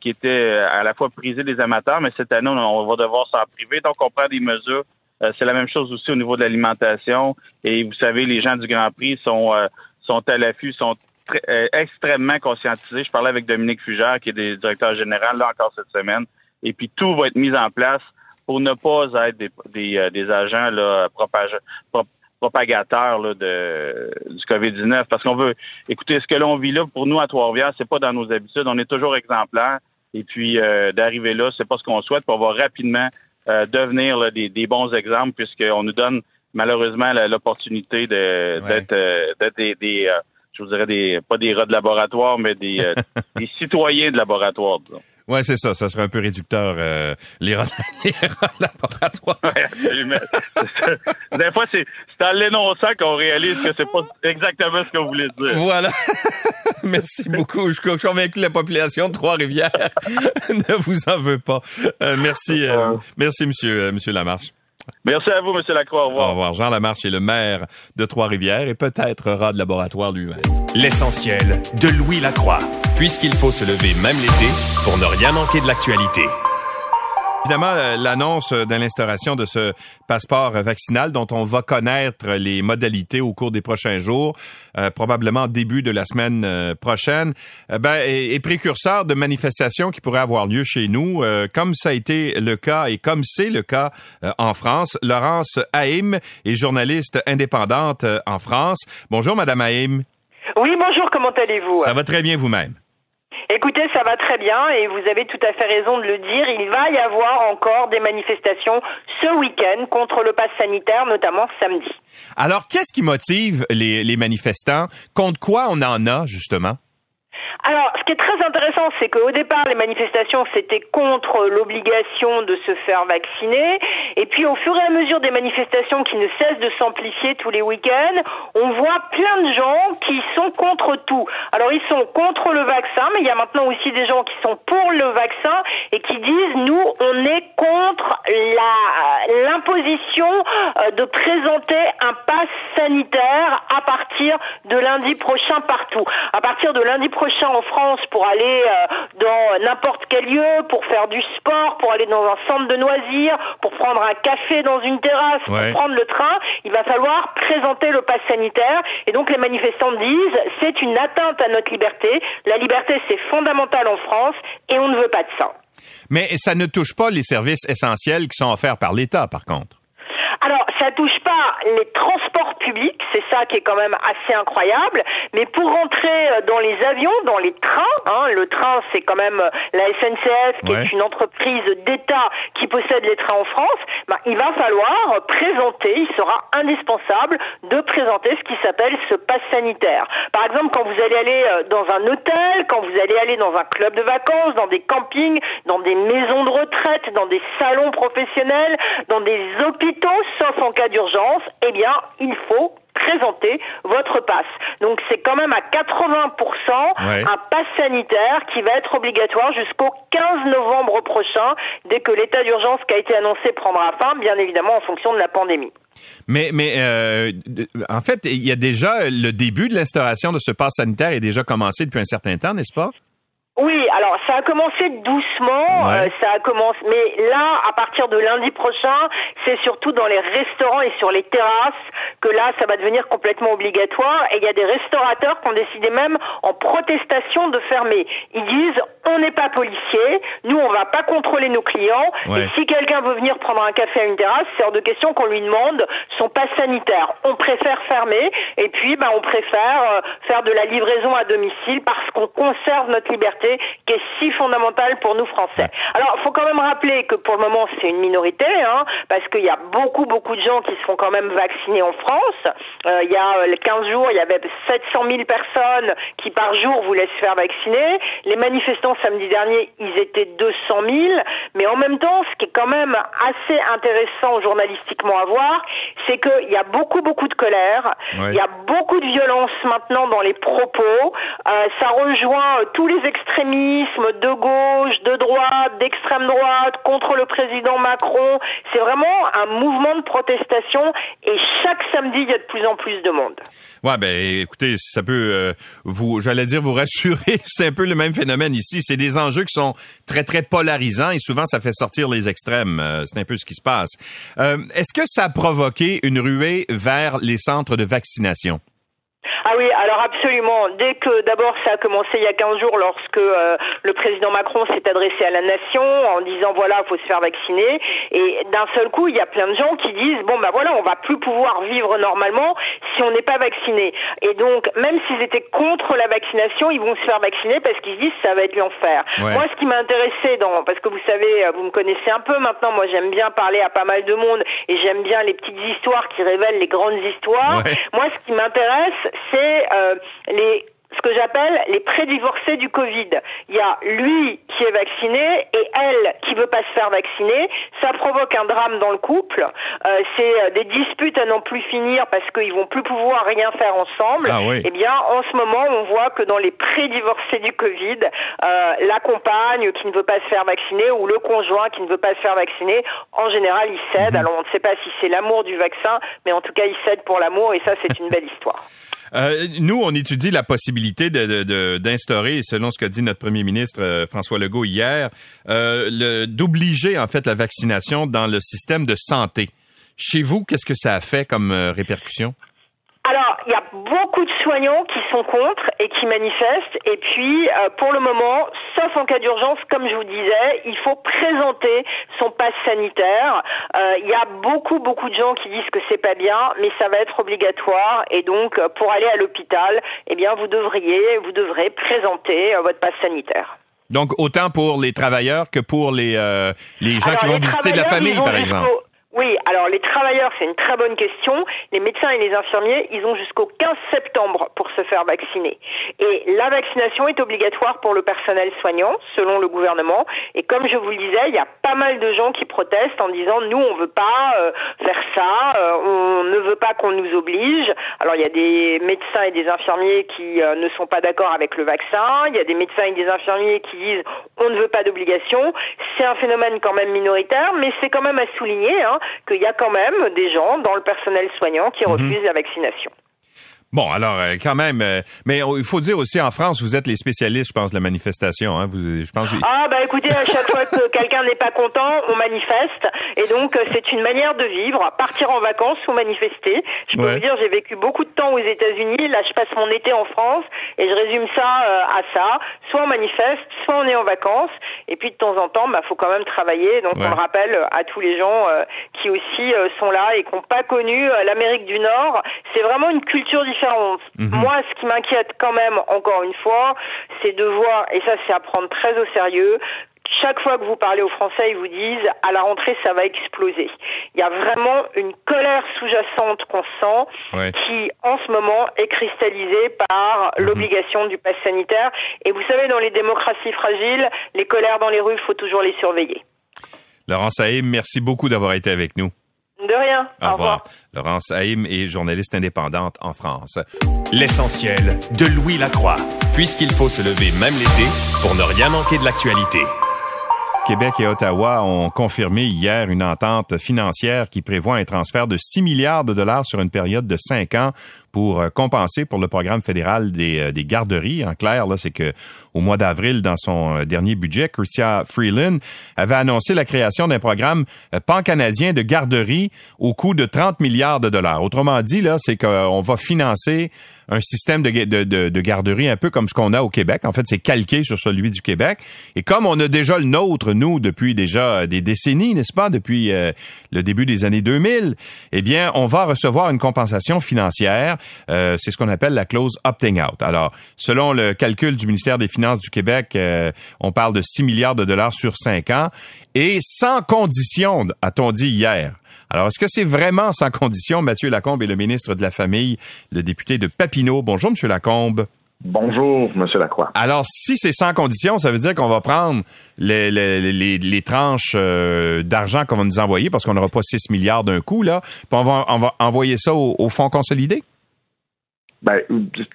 Qui étaient à la fois prisés des amateurs, mais cette année, on va devoir s'en priver. Donc, on prend des mesures. Euh, c'est la même chose aussi au niveau de l'alimentation. Et vous savez, les gens du Grand Prix sont, sont à l'affût, sont extrêmement conscientisés. Je parlais avec Dominique Fugère, qui est des directeur général, là encore cette semaine. Et puis, tout va être mis en place pour ne pas être des, agents là, propagateurs là, de, du COVID-19. Parce qu'on veut, écoutez, ce que l'on vit là, pour nous, à Trois-Rivières, c'est pas dans nos habitudes. On est toujours exemplaires. Et puis, euh, d'arriver là, c'est pas ce qu'on souhaite. pour on va rapidement euh, devenir des, bons exemples, puisqu'on nous donne malheureusement l'opportunité d'être euh, des, des je vous dirais des pas des rats de laboratoire, mais des, des citoyens de laboratoire. Disons. Ouais, c'est ça. Ça serait un peu réducteur, euh, les, rats, les laboratoires. Des fois, c'est en l'énonçant qu'on réalise que c'est pas exactement ce qu'on voulait dire. Voilà. merci beaucoup. Je suis convaincu que la population de Trois-Rivières ne vous en veut pas. Euh, merci, euh, merci, monsieur, monsieur Lamarche. Merci à vous, M. Lacroix. Au revoir. Au revoir. Jean Lamarche est le maire de Trois-Rivières et peut-être rat de laboratoire lui-même. L'essentiel de Louis Lacroix, puisqu'il faut se lever même l'été pour ne rien manquer de l'actualité. Évidemment, euh, l'annonce de l'instauration de ce passeport vaccinal dont on va connaître les modalités au cours des prochains jours, euh, probablement début de la semaine euh, prochaine, ben, est, précurseur de manifestations qui pourraient avoir lieu chez nous, comme ça a été le cas et comme c'est le cas en France. Laurence Haïm est journaliste indépendante en France. Bonjour, Madame Haïm. Oui, bonjour, comment allez-vous? Ça va très bien vous-même. Écoutez, ça va très bien et vous avez tout à fait raison de le dire. Il va y avoir encore des manifestations ce week-end contre le pass sanitaire, notamment samedi. Alors, qu'est-ce qui motive les, les manifestants? Contre quoi on en a, justement? Alors, ce qui est très intéressant, c'est qu'au départ, les manifestations, c'était contre l'obligation de se faire vacciner. Et puis, au fur et à mesure des manifestations qui ne cessent de s'amplifier tous les week-ends, on voit plein de gens qui sont contre tout. Alors, ils sont contre le vaccin, mais il y a maintenant aussi des gens qui sont pour le vaccin et qui disent, nous, on est contre l'imposition euh, de présenter un pass sanitaire à partir de lundi prochain partout. À partir de lundi prochain en France pour aller euh, dans n'importe quel lieu, pour faire du sport, pour aller dans un centre de loisirs, pour prendre un café dans une terrasse, pour prendre le train, il va falloir présenter le pass sanitaire. Et donc les manifestants disent c'est une atteinte à notre liberté. La liberté c'est fondamental en France et on ne veut pas de ça. Mais ça ne touche pas les services essentiels qui sont offerts par l'État, par contre. Ça touche pas les transports publics, c'est ça qui est quand même assez incroyable. Mais pour rentrer euh, dans les avions, dans les trains, hein, le train c'est quand même euh, la SNCF qui est une entreprise d'État qui possède les trains en France. Ben, il va falloir présenter, il sera indispensable de présenter ce qui s'appelle ce pass sanitaire. Par exemple, quand vous allez aller euh, dans un hôtel, quand vous allez aller dans un club de vacances, dans des campings, dans des maisons de retraite, dans des salons professionnels, dans des hôpitaux, sauf en cas d'urgence, eh bien, il faut présenter votre passe. Donc c'est quand même à 80% un pass sanitaire qui va être obligatoire jusqu'au 15 novembre prochain, dès que l'état d'urgence qui a été annoncé prendra fin, bien évidemment en fonction de la pandémie. Mais, mais euh, en fait, il y a déjà le début de l'instauration de ce pass sanitaire est déjà commencé depuis un certain temps, n'est-ce pas? Oui, alors ça a commencé doucement, euh, ça a commencé, mais là, à partir de lundi prochain, c'est surtout dans les restaurants et sur les terrasses que là, ça va devenir complètement obligatoire. Et il y a des restaurateurs qui ont décidé même en protestation de fermer. Ils disent, on n'est pas policier, nous, on va pas contrôler nos clients. Et si quelqu'un veut venir prendre un café à une terrasse, c'est hors de question qu'on lui demande son passe sanitaire. On préfère fermer, et puis, ben, on préfère euh, faire de la livraison à domicile parce qu'on conserve notre liberté qui est si fondamentale pour nous Français. Alors, il faut quand même rappeler que pour le moment, c'est une minorité, hein, parce qu'il y a beaucoup, beaucoup de gens qui se font quand même vacciner en France. Euh, il y a 15 jours, il y avait 700 000 personnes qui par jour voulaient se faire vacciner. Les manifestants samedi dernier, ils étaient 200 000. Mais en même temps, ce qui est quand même assez intéressant journalistiquement à voir, c'est qu'il y a beaucoup, beaucoup de colère. Il y a beaucoup de violence maintenant dans les propos. Euh, ça rejoint tous les extrémismes de gauche, de droite, d'extrême droite, contre le président Macron. C'est vraiment un mouvement de protestation et chaque samedi, il y a de plus en plus de monde. Ouais, ben écoutez, ça peut euh, vous, j'allais dire vous rassurer, c'est un peu le même phénomène ici. C'est des enjeux qui sont très très polarisants et souvent ça fait sortir les extrêmes. Euh, c'est un peu ce qui se passe. Euh, est-ce que ça a provoqué une ruée vers les centres de vaccination? Ah oui, alors absolument. Dès que d'abord ça a commencé il y a 15 jours lorsque euh, le président Macron s'est adressé à la nation en disant voilà, il faut se faire vacciner et d'un seul coup, il y a plein de gens qui disent bon bah voilà, on va plus pouvoir vivre normalement si on n'est pas vacciné. Et donc même s'ils étaient contre la vaccination, ils vont se faire vacciner parce qu'ils se disent ça va être l'enfer. Moi ce qui m'a intéressé dans parce que vous savez, vous me connaissez un peu maintenant, moi j'aime bien parler à pas mal de monde et j'aime bien les petites histoires qui révèlent les grandes histoires. Moi ce qui m'intéresse, c'est euh, les ce que j'appelle les prédivorcés du Covid. Il y a lui qui est vacciné et elle qui veut pas se faire vacciner. Ça provoque un drame dans le couple. Euh, c'est euh, des disputes à n'en plus finir parce qu'ils vont plus pouvoir rien faire ensemble. Ah Eh bien, en ce moment, on voit que dans les prédivorcés du Covid, euh, la compagne qui ne veut pas se faire vacciner ou le conjoint qui ne veut pas se faire vacciner, en général, il cède. Mhm. Alors, on ne sait pas si c'est l'amour du vaccin, mais en tout cas, il cède pour l'amour et ça, c'est une belle histoire. Euh, nous, on étudie la possibilité d'instaurer, de, de, selon ce qu'a dit notre premier ministre euh, François Legault hier, euh, d'obliger en fait la vaccination dans le système de santé. Chez vous, qu'est-ce que ça a fait comme euh, répercussion? Il y a beaucoup de soignants qui sont contre et qui manifestent. Et puis, euh, pour le moment, sauf en cas d'urgence, comme je vous disais, il faut présenter son passe sanitaire. Euh, Il y a beaucoup, beaucoup de gens qui disent que c'est pas bien, mais ça va être obligatoire. Et donc, euh, pour aller à l'hôpital, eh bien, vous devriez, vous devrez présenter euh, votre passe sanitaire. Donc, autant pour les travailleurs que pour les, euh, les gens Alors, qui vont visiter de la famille, par exemple. Oui, alors les travailleurs, c'est une très bonne question. Les médecins et les infirmiers, ils ont jusqu'au 15 septembre pour se faire vacciner. Et la vaccination est obligatoire pour le personnel soignant, selon le gouvernement. Et comme je vous le disais, il y a pas mal de gens qui protestent en disant nous, on veut pas euh, faire ça, euh, on ne veut pas qu'on nous oblige. Alors il y a des médecins et des infirmiers qui euh, ne sont pas d'accord avec le vaccin. Il y a des médecins et des infirmiers qui disent on ne veut pas d'obligation. C'est un phénomène quand même minoritaire, mais c'est quand même à souligner hein, qu'il y a quand même des gens dans le personnel soignant qui refusent la vaccination. Bon, alors euh, quand même, euh, mais il faut dire aussi en France, vous êtes les spécialistes, je pense, de la manifestation. Hein, vous, je pense. Ah bah écoutez, à chaque fois que quelqu'un n'est pas content, on manifeste. Et donc euh, c'est une manière de vivre. Partir en vacances ou manifester. Je peux Ouais. vous dire, j'ai vécu beaucoup de temps aux États-Unis. Là, je passe mon été en France et je résume ça euh, à ça. Soit on manifeste, soit on est en vacances. Et puis de temps en temps, bah faut quand même travailler. Donc Ouais. on le rappelle à tous les gens euh, qui aussi euh, sont là et qui n'ont pas connu euh, l'Amérique du Nord. C'est vraiment une culture différente. Moi, ce qui m'inquiète quand même, encore une fois, c'est de voir, et ça c'est à prendre très au sérieux, chaque fois que vous parlez aux Français, ils vous disent à la rentrée ça va exploser. Il y a vraiment une colère sous-jacente qu'on sent Ouais. qui en ce moment est cristallisée par l'obligation du pass sanitaire. Et vous savez, dans les démocraties fragiles, les colères dans les rues, faut toujours les surveiller. Laurence Haïm, merci beaucoup d'avoir été avec nous. De rien. Au, Au revoir. revoir. Laurence Haïm est journaliste indépendante en France. L'essentiel de Louis Lacroix. Puisqu'il faut se lever même l'été pour ne rien manquer de l'actualité. Québec et Ottawa ont confirmé hier une entente financière qui prévoit un transfert de 6 milliards de dollars sur une période de 5 ans pour euh, compenser pour le programme fédéral des, euh, des garderies. En clair, là, c'est que au mois d'avril, dans son euh, dernier budget, Chrystia Freeland avait annoncé la création d'un programme pan-canadien de garderies au coût de 30 milliards de dollars. Autrement dit, là, c'est qu'on va financer un système de, de, de, de garderie un peu comme ce qu'on a au Québec. En fait, c'est calqué sur celui du Québec. Et comme on a déjà le nôtre, nous, depuis déjà des décennies, n'est-ce pas, depuis euh, le début des années 2000, eh bien, on va recevoir une compensation financière euh, c'est ce qu'on appelle la clause opting out. Alors, selon le calcul du ministère des Finances du Québec, euh, on parle de 6 milliards de dollars sur 5 ans et sans condition, a-t-on dit hier. Alors, est-ce que c'est vraiment sans condition? Mathieu Lacombe est le ministre de la Famille, le député de Papineau. Bonjour, Monsieur Lacombe. Bonjour, Monsieur Lacroix. Alors, si c'est sans condition, ça veut dire qu'on va prendre les, les, les, tranches euh, d'argent qu'on va nous envoyer, parce qu'on n'aura pas 6 milliards d'un coup, là, puis on va, on va envoyer ça au, au fonds consolidé? Ben,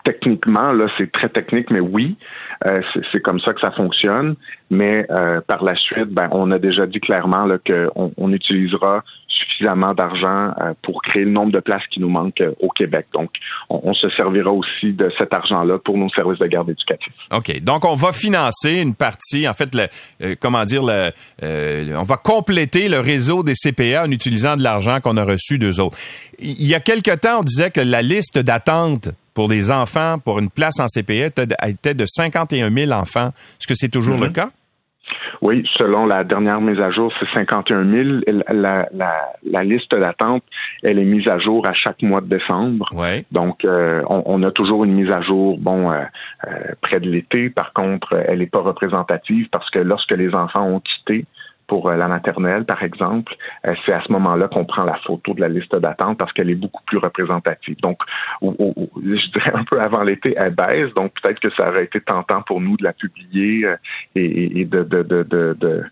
techniquement, là, c'est très technique, mais oui, euh, c'est comme ça que ça fonctionne. Mais euh, par la suite, ben, on a déjà dit clairement qu'on on utilisera suffisamment d'argent euh, pour créer le nombre de places qui nous manquent euh, au Québec. Donc, on, se servira aussi de cet argent-là pour nos services de garde éducatifs. OK. Donc, on va financer une partie, en fait, le, euh, comment dire, le, on va compléter le réseau des CPA en utilisant de l'argent qu'on a reçu d'eux autres. Il y a quelque temps, on disait que la liste d'attente pour les enfants pour une place en CPA était de 51 000 enfants. Est-ce que c'est toujours le mm-hmm. cas? Oui, selon la dernière mise à jour, c'est 51 000. La, la, la liste d'attente, elle est mise à jour à chaque mois de décembre. Ouais. Donc, euh, on, on, a toujours une mise à jour, bon, euh, euh, près de l'été. Par contre, elle n'est pas représentative parce que lorsque les enfants ont quitté, pour euh, la maternelle, par exemple, euh, c'est à ce moment-là qu'on prend la photo de la liste d'attente parce qu'elle est beaucoup plus représentative. Donc, je dirais un peu avant l'été, elle baisse. Donc, peut-être que ça aurait été tentant pour nous de la publier euh, et, de, de, de,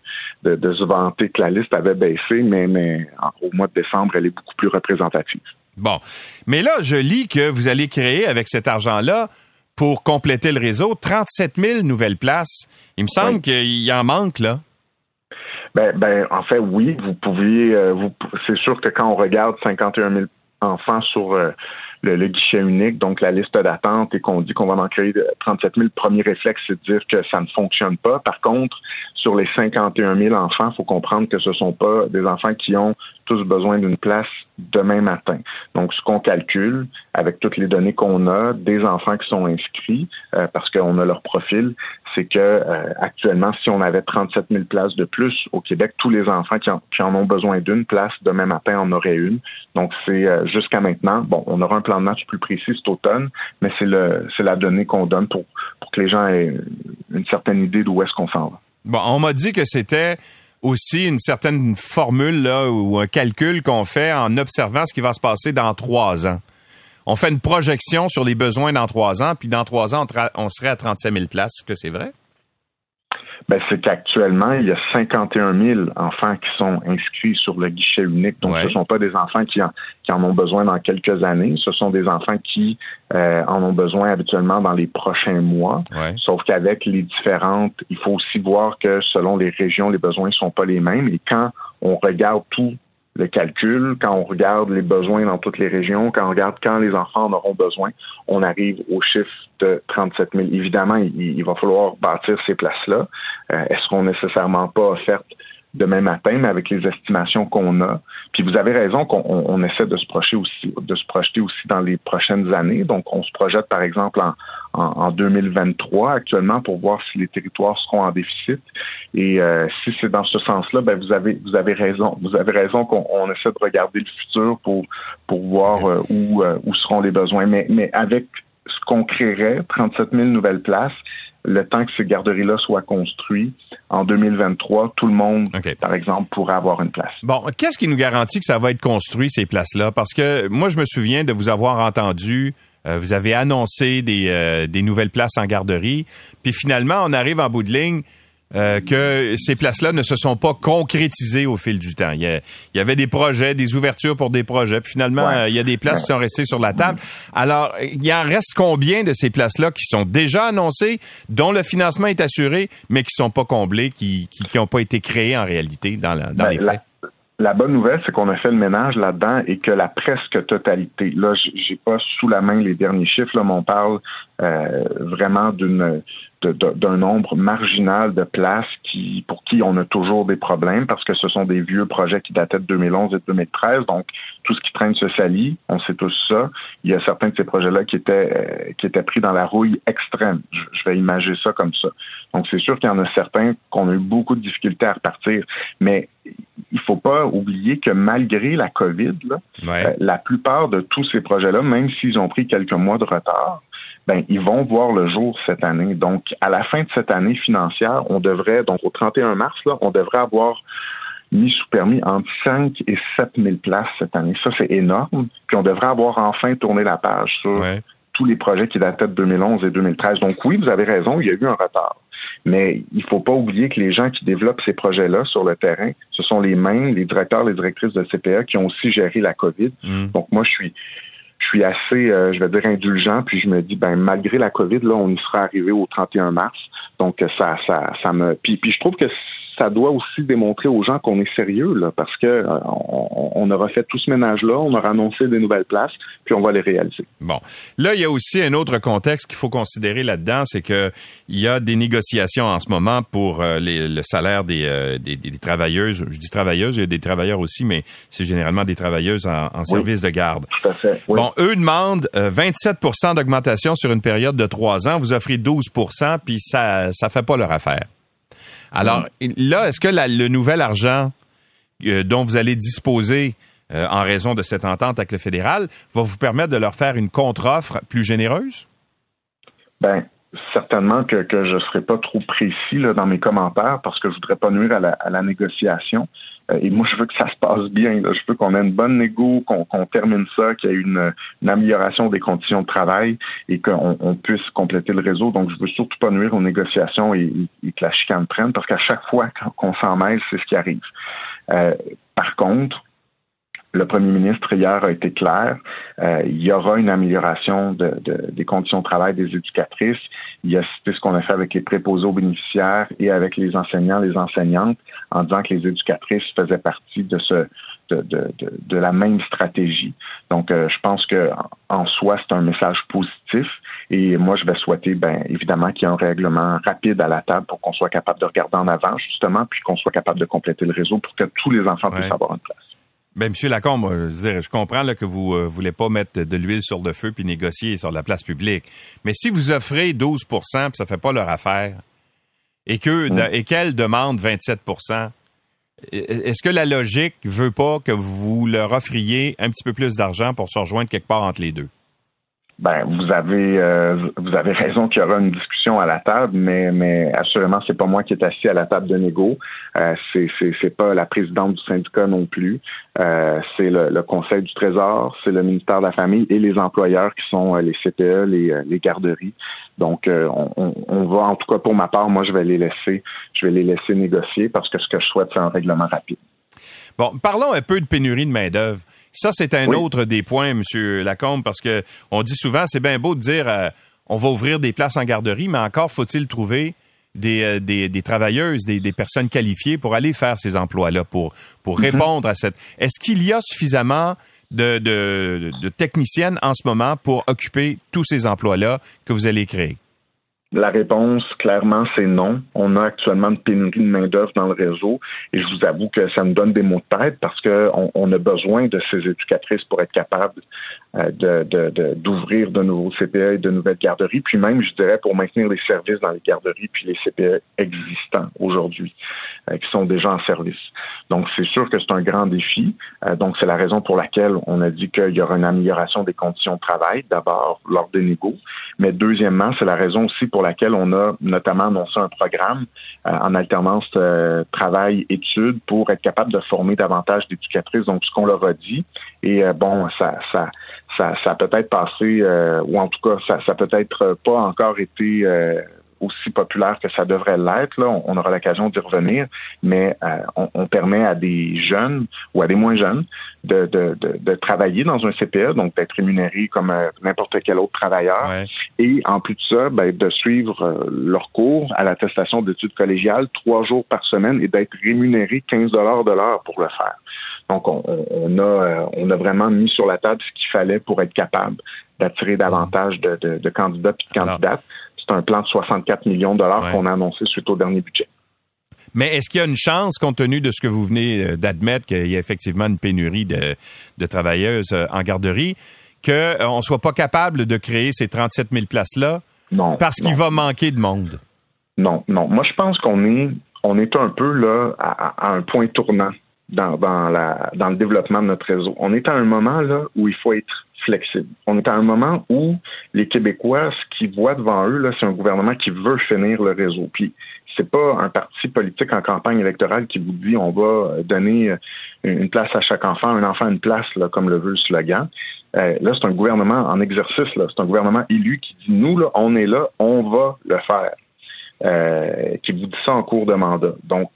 de, se vanter que la liste avait baissé, mais, mais au mois de décembre, elle est beaucoup plus représentative. Bon. Mais là, je lis que vous allez créer avec cet argent-là pour compléter le réseau 37 000 nouvelles places. Il me semble qu'il y en manque, là. Ben, ben, en fait, oui, vous pouviez. Euh, vous, c'est sûr que quand on regarde 51 000 enfants sur euh, le, guichet unique, donc la liste d'attente, et qu'on dit qu'on va en créer 37 000, le premier réflexe, c'est de dire que ça ne fonctionne pas. Par contre, sur les 51 000 enfants, il faut comprendre que ce sont pas des enfants qui ont tous besoin d'une place demain matin. Donc, ce qu'on calcule avec toutes les données qu'on a des enfants qui sont inscrits, euh, parce qu'on a leur profil, c'est que euh, actuellement, si on avait 37 000 places de plus au Québec, tous les enfants qui en, ont besoin d'une place demain matin en auraient une. Donc, c'est euh, jusqu'à maintenant. Bon, on aura un plan de match plus précis cet automne, mais c'est la donnée qu'on donne pour que les gens aient une certaine idée d'où est-ce qu'on s'en va. Bon, on m'a dit que c'était aussi une certaine formule ou un calcul qu'on fait en observant ce qui va se passer dans trois ans. On fait une projection sur les besoins dans trois ans, puis dans trois ans, on, serait à 37 000 places. Est-ce que c'est vrai? Ben, c'est qu'actuellement, il y a 51 000 enfants qui sont inscrits sur le guichet unique. Donc, ce ne sont pas des enfants qui en, qui en ont besoin dans quelques années. Ce sont des enfants qui euh, en ont besoin habituellement dans les prochains mois. Sauf qu'avec les différentes, il faut aussi voir que selon les régions, les besoins ne sont pas les mêmes. Et quand on regarde tout le calcul, quand on regarde les besoins dans toutes les régions, quand on regarde quand les enfants en auront besoin, on arrive au chiffre de 37 000. Évidemment, il, va falloir bâtir ces places-là. Euh, Est-ce qu'on nécessairement pas offerte demain matin, mais avec les estimations qu'on a. Puis vous avez raison qu'on on, essaie de se projeter aussi, de se projeter aussi dans les prochaines années. Donc, on se projette par exemple en, en, 2023 actuellement pour voir si les territoires seront en déficit. Et euh, si c'est dans ce sens-là, ben vous avez vous avez raison. Vous avez raison qu'on essaie de regarder le futur pour pour voir euh, où euh, où seront les besoins. Mais mais avec ce qu'on créerait, 37 000 nouvelles places, le temps que ces garderies-là soient construites, en 2023, tout le monde, par exemple, pourrait avoir une place. Bon, qu'est-ce qui nous garantit que ça va être construit, ces places-là? Parce que moi, je me souviens de vous avoir entendu euh, vous avez annoncé des, euh, des, nouvelles places en garderie. Puis finalement, on arrive en bout de ligne euh, que ces places-là ne se sont pas concrétisées au fil du temps. Il y, avait des projets, des ouvertures pour des projets. Puis finalement, il y a des places qui sont restées sur la table. Alors, il en reste combien de ces places-là qui sont déjà annoncées, dont le financement est assuré, mais qui sont pas comblées, qui n'ont pas été créées en réalité dans, dans ben, les faits? La bonne nouvelle, c'est qu'on a fait le ménage là-dedans et que la presque totalité, là, j'ai pas sous la main les derniers chiffres, là, mais on parle euh, vraiment d'une d'un nombre marginal de places qui pour qui on a toujours des problèmes parce que ce sont des vieux projets qui dataient de 2011 et de 2013 donc tout ce qui traîne se salit. On sait tous ça. Il y a certains de ces projets là qui étaient euh, qui étaient pris dans la rouille extrême. Je, vais imager ça comme ça. Donc c'est sûr qu'il y en a certains qu'on a eu beaucoup de difficultés à repartir. Mais il faut pas oublier que malgré la COVID, euh, la plupart de tous ces projets-là, même s'ils ont pris quelques mois de retard, ben, ils vont voir le jour cette année. Donc, à la fin de cette année financière, on devrait, donc au 31 mars, là, on devrait avoir mis sous permis entre 5 et 7 000 places cette année. Ça, c'est énorme. Puis on devrait avoir enfin tourné la page sur tous les projets qui dataient de 2011 et 2013. Donc oui, vous avez raison, il y a eu un retard. Mais il faut pas oublier que les gens qui développent ces projets-là sur le terrain, ce sont les mêmes, les directeurs, les directrices de CPA qui ont aussi géré la COVID. Mm. Donc moi, je suis je suis assez, euh, je vais dire, indulgent, puis je me dis, ben malgré la COVID, là, on y sera arrivé au 31 mars. Donc ça, ça, ça me, puis, puis je trouve que ça doit aussi démontrer aux gens qu'on est sérieux, là, parce que euh, on, aura fait tout ce ménage-là, on aura annoncé des nouvelles places, puis on va les réaliser. Bon, là, il y a aussi un autre contexte qu'il faut considérer là-dedans, c'est que il y a des négociations en ce moment pour euh, le salaire euh, des, des, travailleuses. Je dis travailleuses, il y a des travailleurs aussi, mais c'est généralement des travailleuses en, service de garde. Tout à fait. Bon, eux demandent 27% d'augmentation sur une période de trois ans. Vous offrez 12% puis ça ça fait pas leur affaire. Alors là, est-ce que le nouvel argent euh, dont vous allez disposer euh, en raison de cette entente avec le fédéral va vous permettre de leur faire une contre-offre plus généreuse? Ben, certainement que, je ne serai pas trop précis dans mes commentaires parce que je voudrais pas nuire à la négociation. Euh, et moi, je veux que ça se passe bien. Je veux qu'on ait une bonne négo, qu'on termine ça, qu'il y ait une, amélioration des conditions de travail et qu'on puisse compléter le réseau. Donc, je veux surtout pas nuire aux négociations et, que la chicane prenne parce qu'à chaque fois qu'on s'en mêle, c'est ce qui arrive. Euh, par contre, le premier ministre hier a été clair. Euh, il y aura une amélioration des conditions de travail des éducatrices. Il a cité ce qu'on a fait avec les préposés aux bénéficiaires et avec les enseignants, les enseignantes, en disant que les éducatrices faisaient partie de ce de, la même stratégie. Donc, euh, je pense que en soi, c'est un message positif. Et moi, je vais souhaiter, ben, évidemment, qu'il y ait un règlement rapide à la table pour qu'on soit capable de regarder en avant, justement, puis qu'on soit capable de compléter le réseau pour que tous les enfants puissent avoir une place. Ben, Monsieur Lacombe, je, je comprends là, que vous ne euh, voulez pas mettre de l'huile sur le feu puis négocier sur la place publique. Mais si vous offrez 12% puis ça fait pas leur affaire, et que mm. et qu'elle demande 27% est-ce que la logique veut pas que vous leur offriez un petit peu plus d'argent pour se rejoindre quelque part entre les deux? Ben, vous avez euh, vous avez raison qu'il y aura une discussion à la table, mais mais assurément c'est pas moi qui est assis à la table de négo. Euh, c'est c'est pas la présidente du syndicat non plus. Euh, c'est le, Conseil du Trésor, c'est le ministère de la Famille et les employeurs qui sont euh, les CPE, les, les garderies. Donc on, on, on, va en tout cas pour ma part, moi je vais les laisser je vais les laisser négocier parce que ce que je souhaite c'est un règlement rapide. Bon, parlons un peu de pénurie de main-d'œuvre. Ça, c'est un autre des points, M. Lacombe, parce que on dit souvent, c'est bien beau de dire euh, on va ouvrir des places en garderie, mais encore faut-il trouver des, euh, des, travailleuses, des, des, personnes qualifiées pour aller faire ces emplois-là, pour, pour mm-hmm. répondre à cette. Est-ce qu'il y a suffisamment de, de, de techniciennes en ce moment pour occuper tous ces emplois-là que vous allez créer? La réponse, clairement, c'est non. On a actuellement une pénurie de main-d'œuvre dans le réseau et je vous avoue que ça me donne des mots de tête parce qu'on on a besoin de ces éducatrices pour être capables euh, d'ouvrir de, de, nouveaux CPE et de nouvelles garderies, puis même, je dirais, pour maintenir les services dans les garderies puis les CPE existants aujourd'hui, euh, qui sont déjà en service. Donc, c'est sûr que c'est un grand défi. Euh, donc, c'est la raison pour laquelle on a dit qu'il y aura une amélioration des conditions de travail, d'abord lors des négos, mais deuxièmement, c'est la raison aussi pour laquelle on a notamment annoncé un programme en alternance travail-études pour être capable de former davantage d'éducatrices. Donc, ce qu'on leur a dit, et bon, ça, ça ça, ça peut-être passé, euh, ou en tout cas, ça, ça peut-être pas encore été euh, aussi populaire que ça devrait l'être. Là, on, aura l'occasion d'y revenir, mais euh, on, permet à des jeunes ou à des moins jeunes de, de, de, travailler dans un CPE, donc d'être rémunérés comme n'importe quel autre travailleur, et en plus de ça, ben, de suivre leur cours à l'attestation d'études collégiales trois jours par semaine et d'être rémunérés 15 dollars de l'heure pour le faire. Donc, on, on, a, euh, on a vraiment mis sur la table ce qu'il fallait pour être capable d'attirer davantage de, de, de candidats et de candidates. C'est un plan de 64 millions de dollars qu'on a annoncé suite au dernier budget. Mais est-ce qu'il y a une chance, compte tenu de ce que vous venez euh, d'admettre, qu'il y a effectivement une pénurie de, de travailleuses euh, en garderie, qu'on ne soit pas capable de créer ces 37 000 places-là? Non. Parce qu'il va manquer de monde? Non, non. Moi, je pense qu'on est, on est un peu là à, à un point tournant dans, dans, la, dans le développement de notre réseau. On est à un moment là où il faut être flexible. On est à un moment où les Québécois, ce qu'ils voient devant eux, c'est un gouvernement qui veut finir le réseau. Puis c'est pas un parti politique en campagne électorale qui vous dit on va donner une place à chaque enfant, un enfant une place, là, comme le veut le slogan. Euh, là, c'est un gouvernement en exercice. C'est un gouvernement élu qui dit nous, là, on est là, on va le faire. Euh, qui vous dit ça en cours de mandat. Donc,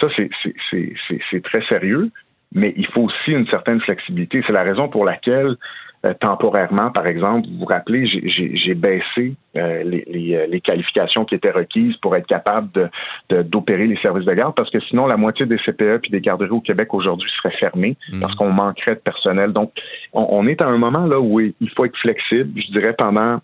ça, c'est très sérieux, mais il faut aussi une certaine flexibilité. C'est la raison pour laquelle euh, temporairement, par exemple, vous vous rappelez, j'ai baissé euh, les, euh, les, qualifications qui étaient requises pour être capable d'opérer les services de garde, parce que sinon, la moitié des CPE puis des garderies au Québec aujourd'hui seraient fermées mmh. parce qu'on manquerait de personnel. Donc, on, on, est à un moment là où il faut être flexible, je dirais, pendant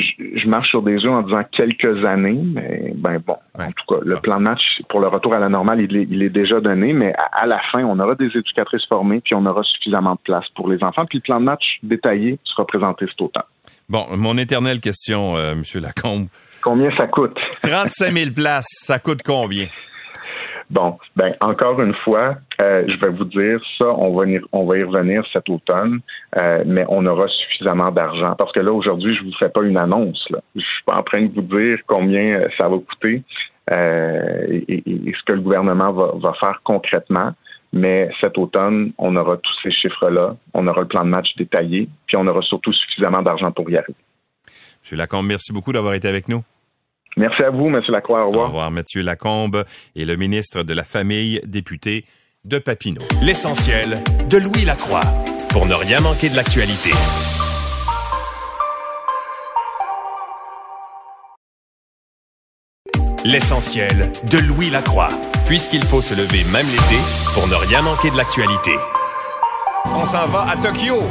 je, marche sur des œufs en disant quelques années, mais ben bon, en tout cas, le plan de match pour le retour à la normale, il est, déjà donné, mais à, la fin, on aura des éducatrices formées, puis on aura suffisamment de place pour les enfants, puis le plan de match détaillé sera présenté cet automne. Bon, mon éternelle question, euh, M. Lacombe. Combien ça coûte? 35 000 places, ça coûte combien? Bon, ben encore une fois, euh, je vais vous dire ça, on va, y, on va y revenir cet automne, euh, mais on aura suffisamment d'argent parce que là aujourd'hui, je vous fais pas une annonce. Là. Je suis pas en train de vous dire combien euh, ça va coûter et, ce que le gouvernement va, va faire concrètement. Mais cet automne, on aura tous ces chiffres-là, on aura le plan de match détaillé, puis on aura surtout suffisamment d'argent pour y arriver. Monsieur Lacombe, merci beaucoup d'avoir été avec nous. Merci à vous, M. Lacroix. Au revoir. Au revoir, M. Lacombe et le ministre de la Famille, député de Papineau. L'essentiel de Louis Lacroix pour ne rien manquer de l'actualité. L'essentiel de Louis Lacroix, puisqu'il faut se lever même l'été pour ne rien manquer de l'actualité. On s'en va à Tokyo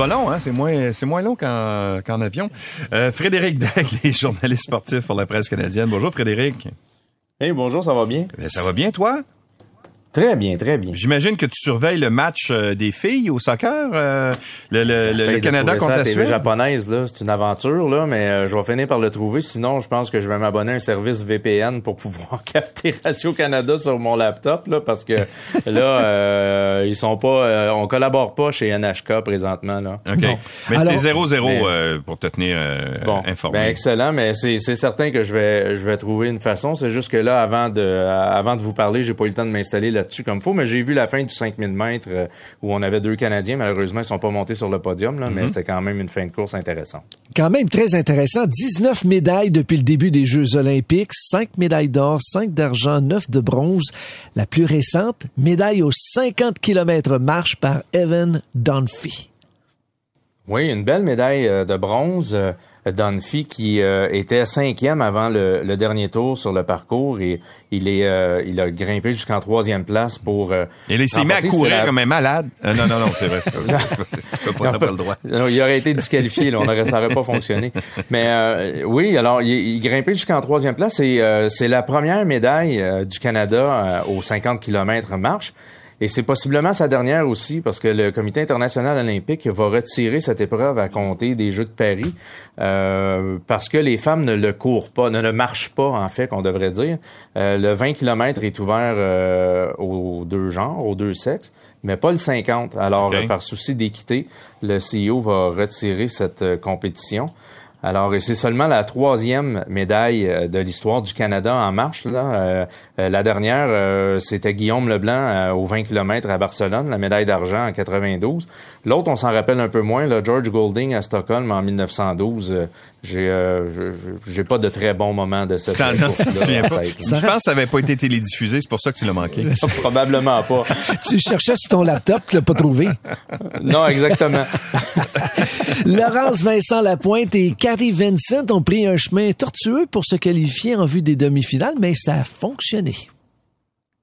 pas long, hein? C'est moins, c'est moins long qu'en, avion. Euh, Frédéric Dac, les journalistes sportifs pour la presse canadienne. Bonjour, Frédéric. Hey, bonjour, ça va bien? Ben, ça va bien, toi? Très bien, très bien. J'imagine que tu surveilles le match euh, des filles au soccer, euh, le, le, le, Canada contre la Suède. japonaise là, c'est une aventure là, mais euh, je vais finir par le trouver. Sinon, je pense que je vais m'abonner à un service VPN pour pouvoir capter Radio Canada sur mon laptop là, parce que là, ils sont pas, on collabore pas chez NHK présentement là. Ok. Mais c'est 0-0 pour te tenir bon, informé. Ben excellent, mais c'est certain que je vais je vais trouver une façon. C'est juste que là, avant de avant de vous parler, j'ai pas eu le temps de m'installer là-dessus comme faut, mais j'ai vu la fin du 5000 mètres euh, où on avait deux Canadiens. Malheureusement, ils sont pas montés sur le podium, là, mais mhm. c'était quand même une fin de course intéressante. Quand même très intéressant. 19 médailles depuis le début des Jeux olympiques, 5 médailles d'or, 5 d'argent, 9 de bronze. La plus récente, médaille aux 50 km marche par Evan Dunphy. Oui, une belle médaille euh, de bronze. Euh, Dunphy qui euh, était cinquième avant le, le, dernier tour sur le parcours et il est euh, il a grimpé jusqu'en troisième place pour euh, il s'est mis à courir comme un malade. Euh, non non non c'est vrai c'est pas, pas, pas, le droit. il aurait été disqualifié là, on aurait, ça aurait pas fonctionné. Mais oui alors il, il grimpait jusqu'en troisième place et c'est la première médaille du Canada aux 50 km marche et c'est possiblement sa dernière aussi, parce que le Comité international olympique va retirer cette épreuve à compter des Jeux de Paris, euh, parce que les femmes ne le courent pas, ne le marchent pas, en fait, qu'on devrait dire. Euh, le 20 km est ouvert euh, aux deux genres, aux deux sexes, mais pas le 50. Alors, par souci d'équité, le CEO va retirer cette compétition. Alors, c'est seulement la troisième médaille euh, de l'histoire du Canada en marche. Là. Euh, euh, la dernière, c'était Guillaume Leblanc aux 20 km à Barcelone, la médaille d'argent en 92. L'autre, on s'en rappelle un peu moins, là, George Golding à Stockholm en 1912. j'ai euh, j'ai pas de très bons moments de cette non, non, Je pense que ça avait pas été télédiffusé, c'est pour ça que tu l'as manqué. Probablement pas. tu cherchais sur ton laptop, tu l'as pas trouvé? non, exactement. Laurence Vincent Lapointe et Carrie Vincent ont pris un chemin tortueux pour se qualifier en vue des demi-finales, mais ça a fonctionné.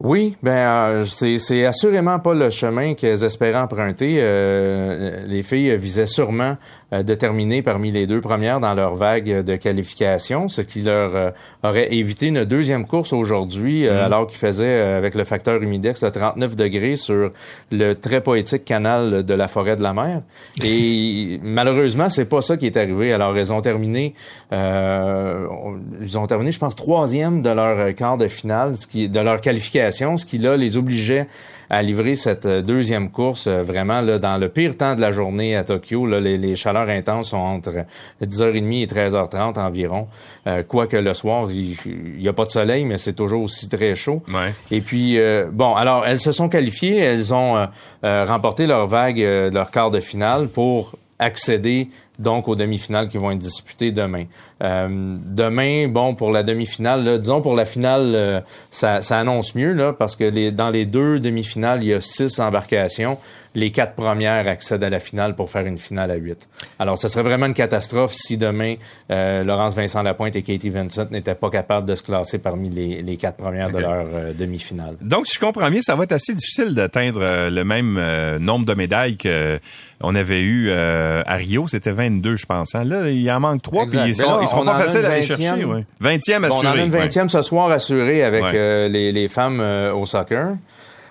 Oui, ben euh, c'est assurément pas le chemin qu'elles espéraient emprunter. Euh, les filles visaient sûrement de terminer parmi les deux premières dans leur vague de qualification, ce qui leur aurait évité une deuxième course aujourd'hui, mm. alors qu'ils faisaient avec le facteur humidex de 39 degrés sur le très poétique canal de la forêt de la mer. Et malheureusement, c'est pas ça qui est arrivé. Alors, ils ont terminé, ils ont terminé, je pense, troisième de leur quart de finale, ce qui, de leur qualification, ce qui là les obligeait à livrer cette euh, deuxième course euh, vraiment là, dans le pire temps de la journée à Tokyo. Là, les, chaleurs intenses sont entre 10h30 et 13h30 environ. Euh, quoique le soir, il n'y a pas de soleil, mais c'est toujours aussi très chaud. Et puis, bon, alors, elles se sont qualifiées, elles ont remporté leur vague, leur quart de finale pour accéder donc aux demi-finales qui vont être disputées demain. Euh, demain, bon, pour la demi-finale, disons pour la finale, euh, ça, annonce mieux, là, parce que dans les deux demi-finales, il y a six embarcations les quatre premières accèdent à la finale pour faire une finale à huit. Alors, ce serait vraiment une catastrophe si demain, euh, Laurence Vincent Lapointe et Katie Vincent n'étaient pas capables de se classer parmi les, quatre premières de leur euh, demi-finale. Donc, si je comprends bien, ça va être assez difficile d'atteindre euh, le même nombre de médailles que on avait eu à Rio, c'était 22, je pense. Hein. Là, il en manque trois, puis ils, sont, seront pas faciles à aller chercher. 20e assuré. on en a une 20e ce soir assuré avec les, les, femmes au soccer.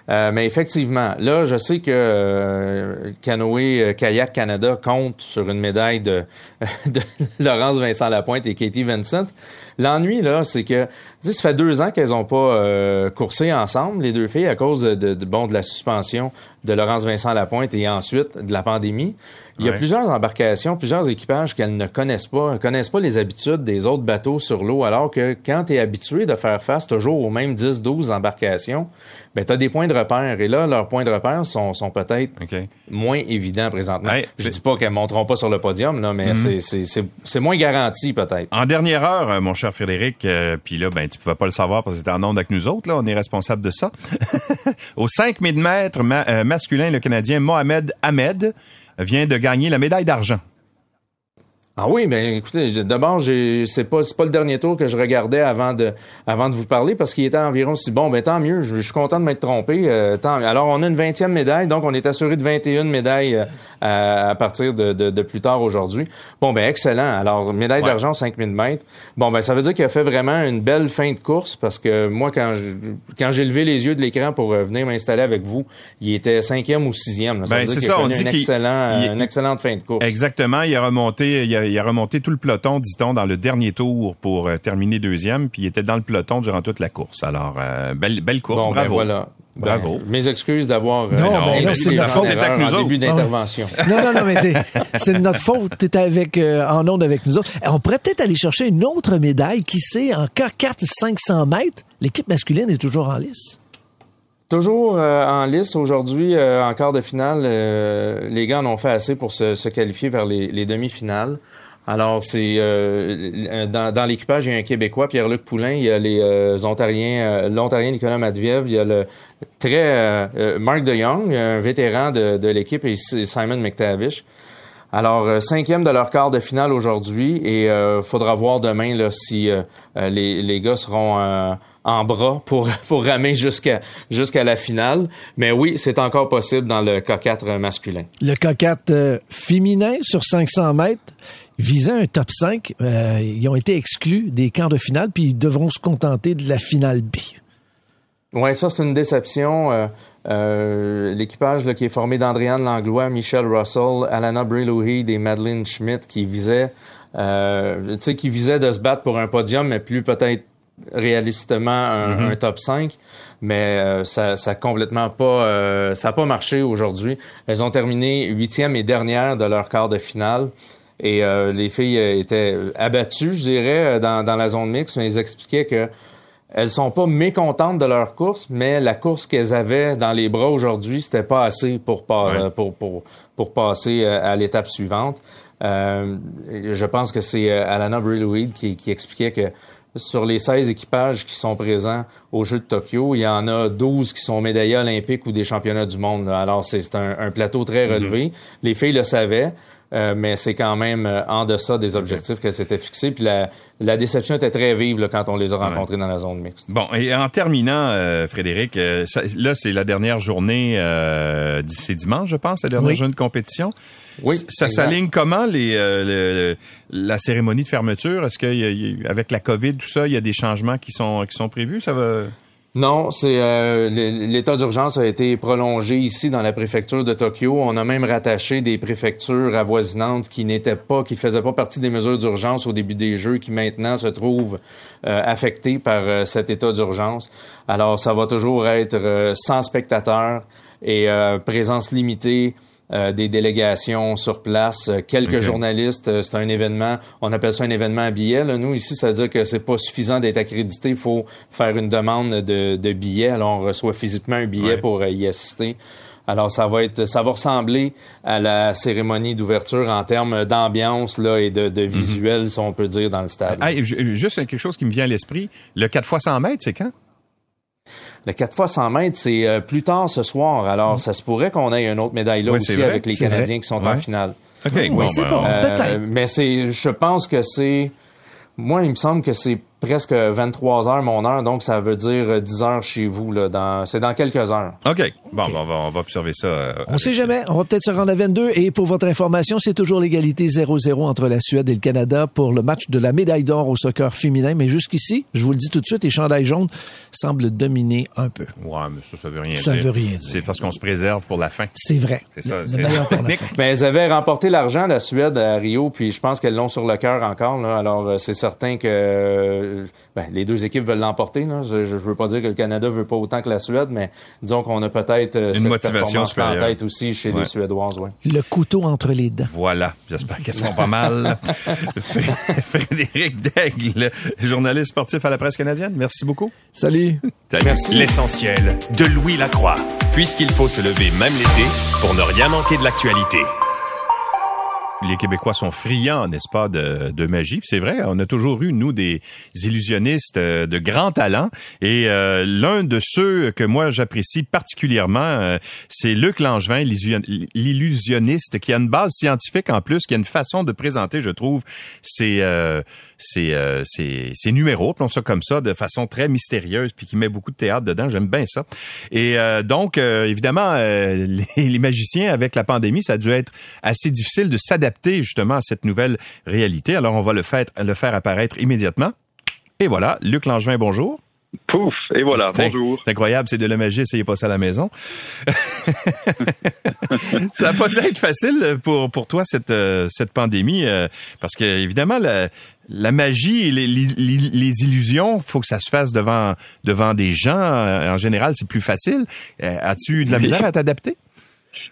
Euh, mais effectivement, là, je sais que euh, Canoë euh, Kayak Canada compte sur une médaille de, de Laurence Vincent Lapointe et Katie Vincent. L'ennui, là, c'est que ça fait deux ans qu'elles ont pas coursé ensemble, les deux filles, à cause de, de, bon de la suspension de Laurence Vincent Lapointe et ensuite de la pandémie. Il y a plusieurs embarcations, plusieurs équipages qu'elles ne connaissent pas, ne connaissent pas les habitudes des autres bateaux sur l'eau, alors que quand tu es habitué de faire face toujours aux mêmes 10-12 embarcations, ben, tu as des points de repère. Et là, leurs points de repère sont, sont peut-être moins évidents présentement. je dis pas qu'elles monteront pas sur le podium, là, mais mhm. c'est moins garanti peut-être. En dernière heure, euh, mon cher Frédéric, euh, puis là, ben, tu pouvais pas le savoir parce que c'était en onde avec nous autres, là, on est responsable de ça. Au 5000 mètres euh, masculin, le Canadien Mohamed Ahmed vient de gagner la médaille d'argent. Ah oui, ben écoutez, d'abord, c'est pas c'est pas le dernier tour que je regardais avant de avant de vous parler parce qu'il était environ si bon, ben tant mieux, je, suis content de m'être trompé. Euh, tant, alors on a une 20e médaille, donc on est assuré de 21 médailles euh, à, partir de, de, plus tard aujourd'hui. Bon, ben excellent. Alors, médaille d'argent 5000 mètres. Bon, ben ça veut dire qu'il a fait vraiment une belle fin de course parce que moi, quand quand j'ai levé les yeux de l'écran pour euh, venir m'installer avec vous, il était cinquième ou sixième. ben, c'est ça, on dit qu'il une excellente fin de course. Exactement. Il a remonté, il a, il a remonté tout le peloton, dit-on, dans le dernier tour pour euh, terminer deuxième, puis il était dans le peloton durant toute la course. Alors, euh, belle, belle course, ben, bravo. voilà. Bravo. Ben, mes excuses d'avoir. Euh, non, mais là, c'est notre faute. avec nous début d'intervention. non, non, non, mais c'est notre faute. T'étais avec euh, en onde avec nous autres. On pourrait peut-être aller chercher une autre médaille. Qui sait, en K4 500 mètres, l'équipe masculine est toujours en lice. Toujours euh, en lice aujourd'hui, en quart de finale, les gars en ont fait assez pour se, qualifier vers les, les demi-finales. Alors, c'est euh, dans, dans l'équipage, il y a un Québécois, Pierre-Luc Poulain, il y a les euh, Ontariens, euh, l'Ontarien Nicolas Madviev, il y a le très Mark De Jong, un vétéran de, de l'équipe, et Simon McTavish. Alors, cinquième de leur quart de finale aujourd'hui, et faudra voir demain là, si les, les gars seront en bras pour, pour ramer jusqu'à jusqu'à la finale. Mais oui, c'est encore possible dans le K4 masculin. Le K4 féminin sur 500 mètres, visant un top 5, euh, ils ont été exclus des quarts de finale, puis ils devront se contenter de la finale B. Oui, ça, c'est une déception. Euh, euh, l'équipage qui est formé d'Andréane Langlois, Michel Russell, Alana Brilouhid et Madeleine Schmidt qui visaient, euh, qui visaient de se battre pour un podium, mais plus peut-être réalistement un, mm-hmm. top 5 mais ça ça complètement pas ça a pas marché aujourd'hui. Elles ont terminé huitième et dernière de leur quart de finale. Et euh, les filles euh, étaient abattues, je dirais, euh, dans, dans la zone mixte, ils expliquaient que elles sont pas mécontentes de leur course, mais la course qu'elles avaient dans les bras aujourd'hui, c'était pas assez pour, pour, pour, pour, passer à l'étape suivante. Euh, je pense que c'est Alana Brillouid qui, qui expliquait que sur les 16 équipages qui sont présents aux Jeux de Tokyo, il y en a 12 qui sont médaillés olympiques ou des championnats du monde. Alors, c'est un, un, plateau très relevé. Mm-hmm. Les filles le savaient. Euh, mais c'est quand même euh, en deçà des objectifs qu'elle s'était fixés. Puis la, la, déception était très vive là, quand on les a rencontrés dans la zone mixte. Bon, et en terminant, euh, Frédéric, là, c'est la dernière journée, c'est dimanche, je pense, la dernière journée de compétition. Oui. Ça s'aligne comment les, la cérémonie de fermeture? Est-ce qu'avec la COVID, tout ça, il y a des changements qui sont, qui sont prévus? Ça va... Non, c'est euh, l'état d'urgence a été prolongé ici dans la préfecture de Tokyo. On a même rattaché des préfectures avoisinantes qui n'étaient pas, qui faisaient pas partie des mesures d'urgence au début des Jeux, qui maintenant se trouvent euh, affectées par euh, cet état d'urgence. Alors, ça va toujours être sans spectateurs et présence limitée euh, des délégations sur place, euh, quelques journalistes. Euh, c'est un événement, on appelle ça un événement à billets. Nous, ici, ça veut dire que c'est pas suffisant d'être accrédité. Il faut faire une demande de, de billets. Alors, on reçoit physiquement un billet pour y assister. Alors, ça va être, ça va ressembler à la cérémonie d'ouverture en termes d'ambiance là et de, de mhm. visuel, si on peut dire, dans le stade. juste quelque chose qui me vient à l'esprit. Le 4 x 100 mètres, c'est quand? Le 4 fois 100 mètres, c'est euh, plus tard ce soir. Alors, ça se pourrait qu'on ait une autre médaille là aussi avec les Canadiens qui sont en finale. OK, oui, c'est bon, euh, peut-être. Mais c'est, je pense que c'est, moi, il me semble que c'est presque 23 heures mon heure, donc ça veut dire 10 heures chez vous. Là, dans, c'est dans quelques heures. OK. Bon, On, va, on va observer ça. Euh, on sait jamais. On va peut-être se rendre à 22. Et pour votre information, c'est toujours l'égalité 0-0 entre la Suède et le Canada pour le match de la médaille d'or au soccer féminin. Mais jusqu'ici, je vous le dis tout de suite, les chandails jaunes semblent dominer un peu. Ouais, mais ça, ça veut rien ça dire. veut rien dire. C'est parce qu'on se préserve pour la fin. C'est vrai. C'est ça. C'est meilleur pour la fin. Mais elles avaient remporté l'argent, la Suède, à Rio, puis je pense qu'elles l'ont sur le cœur encore. Là. Alors, euh, c'est certain que... Euh, ben, les deux équipes veulent l'emporter. Je, je veux pas dire que le Canada veut pas autant que la Suède, mais disons qu'on a peut-être euh, une motivation en tête aussi chez les Suédoises. Ouais. Le couteau entre les dents. Voilà. J'espère qu'elles sont pas mal. Frédéric Daigle, journaliste sportif à la presse canadienne. Merci beaucoup. Salut. Merci. L'essentiel de Louis Lacroix. Puisqu'il faut se lever même l'été pour ne rien manquer de l'actualité les Québécois sont friands, n'est-ce pas, de, magie. C'est vrai, on a toujours eu, nous, des illusionnistes euh, de grand talent. Et euh, l'un de ceux que moi j'apprécie particulièrement, euh, c'est Luc Langevin, l'illusionniste, qui a une base scientifique en plus, qui a une façon de présenter, je trouve, ses, ses, ses, numéros, appelons ça comme ça, de façon très mystérieuse, puis qui met beaucoup de théâtre dedans. J'aime bien ça. Et donc, évidemment, les, les magiciens, avec la pandémie, ça a dû être assez difficile de s'adapter justement à cette nouvelle réalité. Alors on va le faire, le faire apparaître immédiatement. Et voilà, Luc Langevin, bonjour. Pouf, et voilà, bonjour. C'est incroyable, c'est de la magie, essayez pas ça à la maison. ça n'a pas dû être facile pour, pour toi, cette, euh, cette pandémie, euh, parce que évidemment, la, la magie et les, les, les illusions, faut que ça se fasse devant, devant des gens. En général, c'est plus facile. Euh, as-tu de la misère à t'adapter?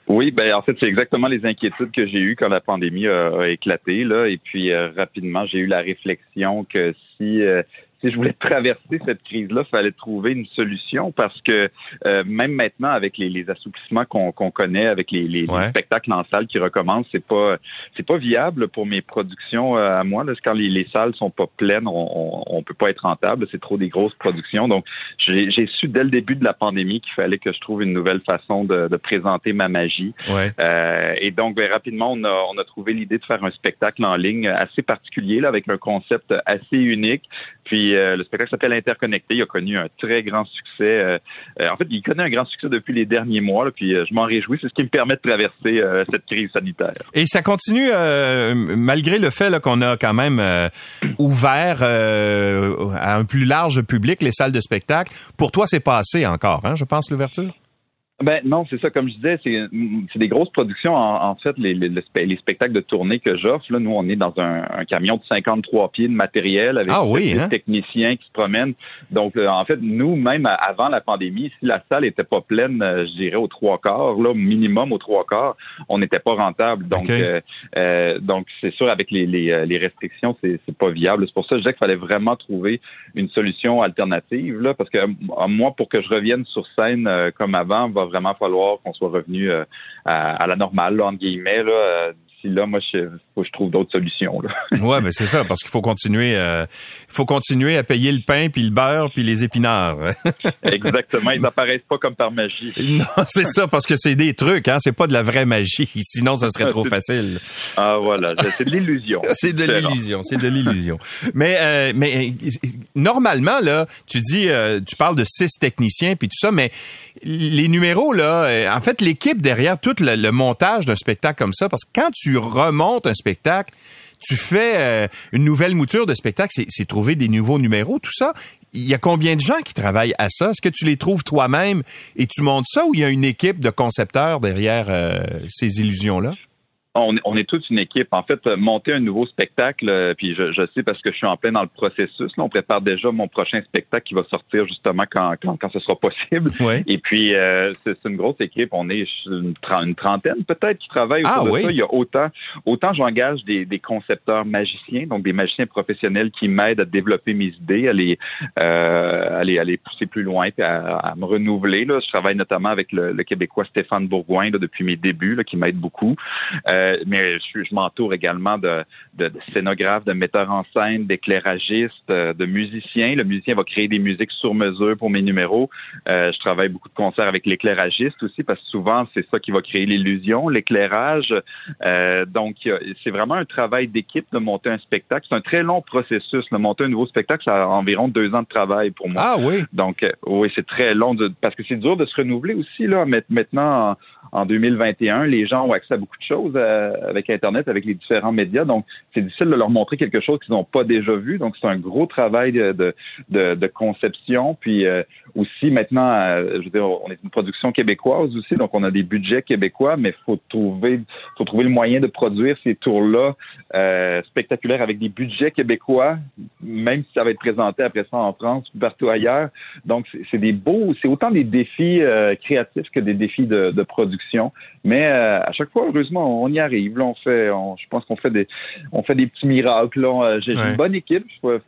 Oui, ben en fait, c'est exactement les inquiétudes que j'ai eues quand la pandémie a, éclaté. Là, et puis euh, rapidement, j'ai eu la réflexion que si euh, si je voulais traverser cette crise-là, il fallait trouver une solution parce que euh, même maintenant, avec les, les assouplissements qu'on connaît, avec les, les, spectacles en salle qui recommencent, c'est pas c'est pas viable pour mes productions euh, à moi. Là, quand les, salles sont pas pleines, on, on, peut pas être rentable. C'est trop des grosses productions. Donc, j'ai su dès le début de la pandémie qu'il fallait que je trouve une nouvelle façon de, de présenter ma magie. Euh, et donc, ben, rapidement, on a, on a trouvé l'idée de faire un spectacle en ligne assez particulier, là, avec un concept assez unique. Puis euh, le spectacle s'appelle Interconnecté. Il a connu un très grand succès. Euh, euh, en fait, il connaît un grand succès depuis les derniers mois. puis je m'en réjouis. C'est ce qui me permet de traverser cette crise sanitaire. Et ça continue malgré le fait qu'on a quand même ouvert à un plus large public les salles de spectacle. Pour toi, c'est passé encore, hein, je pense, l'ouverture? Ben non, c'est ça. Comme je disais, c'est, c'est des grosses productions. En, fait, les, les, les, spectacles de tournée que j'offre, là, nous, on est dans un, un, camion de 53 pieds de matériel avec ah des hein? techniciens qui se promènent. Donc, euh, en fait, nous, même avant la pandémie, si la salle était pas pleine, euh, je dirais aux trois quarts, là, minimum aux trois quarts, on n'était pas rentable. Donc, euh, euh, donc c'est sûr, avec les, les, les restrictions, c'est, c'est pas viable. C'est pour ça que je disais qu'il fallait vraiment trouver une solution alternative, là, parce que moi, pour que je revienne sur scène comme avant, va vraiment falloir qu'on soit revenu euh, à, la normale, là, entre guillemets, là, d'ici là, moi, je, faut que je trouve d'autres solutions. Ouais, mais c'est ça, parce qu'il faut continuer, euh, faut continuer à payer le pain, puis le beurre, puis les épinards. Exactement, ils n'apparaissent pas comme par magie. Non, c'est ça, parce que c'est des trucs, hein, c'est pas de la vraie magie. Sinon, ça serait trop facile. Ah voilà, c'est de l'illusion. c'est de l'illusion, c'est de l'illusion. Mais euh, mais normalement là, tu dis, euh, tu parles de six techniciens puis tout ça, mais les numéros là, euh, en fait, l'équipe derrière tout le, montage d'un spectacle comme ça, parce que quand tu remontes un spectacle, tu fais euh, une nouvelle mouture de spectacle, c'est trouver des nouveaux numéros, tout ça. Il y a combien de gens qui travaillent à ça? Est-ce que tu les trouves toi-même et tu montes ça ou il y a une équipe de concepteurs derrière euh, ces illusions-là? On, on, est toute une équipe. En fait, monter un nouveau spectacle, euh, puis je, je, sais parce que je suis en plein dans le processus. Là, on prépare déjà mon prochain spectacle qui va sortir justement quand, quand, quand ce sera possible. Et puis, euh, c'est une grosse équipe. On est une, trentaine peut-être qui travaille ah, oui. ça. Il y a autant, autant j'engage des, des, concepteurs magiciens, donc des magiciens professionnels qui m'aident à développer mes idées, à les, euh, à les, à les pousser plus loin, puis à, à, me renouveler. Là. Je travaille notamment avec le, le Québécois Stéphane Bourgoin là, depuis mes débuts, là, qui m'aide beaucoup. Euh, euh, mais je, je m'entoure également de, de, de, scénographes, de metteurs en scène, d'éclairagistes, euh, de musiciens. Le musicien va créer des musiques sur mesure pour mes numéros. Euh, je travaille beaucoup de concerts avec l'éclairagiste aussi parce que souvent c'est ça qui va créer l'illusion, l'éclairage. donc c'est vraiment un travail d'équipe de monter un spectacle. C'est un très long processus. De monter un nouveau spectacle, ça a environ deux ans de travail pour moi. Ah oui. Donc oui, c'est très long de, parce que c'est dur de se renouveler aussi là. Maintenant en 2021, les gens ont accès à beaucoup de choses avec Internet, avec les différents médias. Donc, c'est difficile de leur montrer quelque chose qu'ils n'ont pas déjà vu. Donc, c'est un gros travail de, conception. Puis euh, aussi, maintenant, euh, je veux dire, on est une production québécoise aussi, donc on a des budgets québécois, mais faut trouver, faut trouver le moyen de produire ces tours-là spectaculaires avec des budgets québécois, même si ça va être présenté après ça en France ou partout ailleurs. Donc, c'est des beaux, c'est autant des défis créatifs que des défis de, de production mais euh, à chaque fois, heureusement, on y arrive. Là, on fait, je pense qu'on fait des, on fait des petits miracles. Euh, j'ai une bonne équipe. il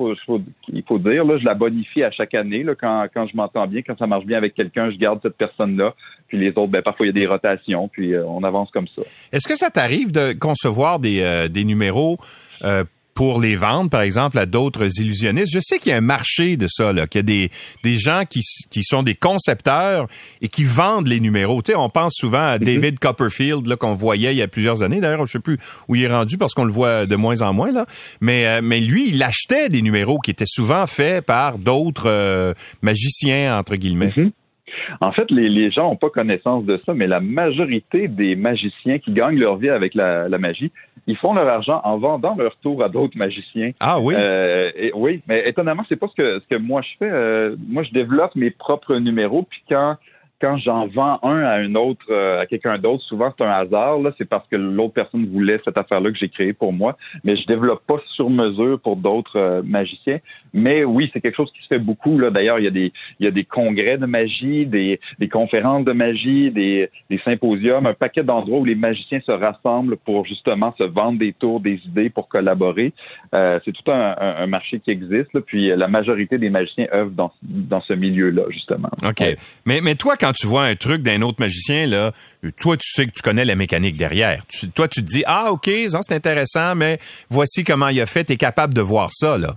faut dire. Là, je la bonifie à chaque année. Là, quand, quand je m'entends bien, quand ça marche bien avec quelqu'un, je garde cette personne-là. Puis les autres, ben, parfois il y a des rotations. Puis euh, on avance comme ça. Est-ce que ça t'arrive de concevoir des, des numéros pour les vendre, par exemple, à d'autres illusionnistes. Je sais qu'il y a un marché de ça, là, qu'il y a des, des gens qui, qui sont des concepteurs et qui vendent les numéros. Tu sais, on pense souvent à mhm. David Copperfield, là, qu'on voyait il y a plusieurs années. D'ailleurs, je sais plus où il est rendu parce qu'on le voit de moins en moins, là. Mais, euh, mais lui, il achetait des numéros qui étaient souvent faits par d'autres euh, magiciens, entre guillemets. Mhm. En fait, les, les gens n'ont pas connaissance de ça, mais la majorité des magiciens qui gagnent leur vie avec la, la magie, ils font leur argent en vendant leur tour à d'autres magiciens. Ah oui? Euh, et, oui, mais étonnamment, c'est pas ce que ce que moi je fais. Euh, moi, je développe mes propres numéros, puis quand quand j'en vends un à un autre, euh, à quelqu'un d'autre, souvent c'est un hasard. Là, c'est parce que l'autre personne voulait cette affaire-là que j'ai créée pour moi. Mais je développe pas sur mesure pour d'autres euh, magiciens. Mais oui, c'est quelque chose qui se fait beaucoup. Là, d'ailleurs, il y a des il y a des congrès de magie, des, conférences de magie, des, symposiums, un paquet d'endroits où les magiciens se rassemblent pour justement se vendre des tours, des idées pour collaborer. Euh, c'est tout un, marché qui existe. Puis la majorité des magiciens œuvrent dans dans ce milieu-là justement. Ok. Mais mais toi quand tu vois un truc d'un autre magicien, là, toi, tu sais que tu connais la mécanique derrière. toi, tu te dis, ah, OK, c'est intéressant, mais voici comment il a fait. Tu es capable de voir ça, là.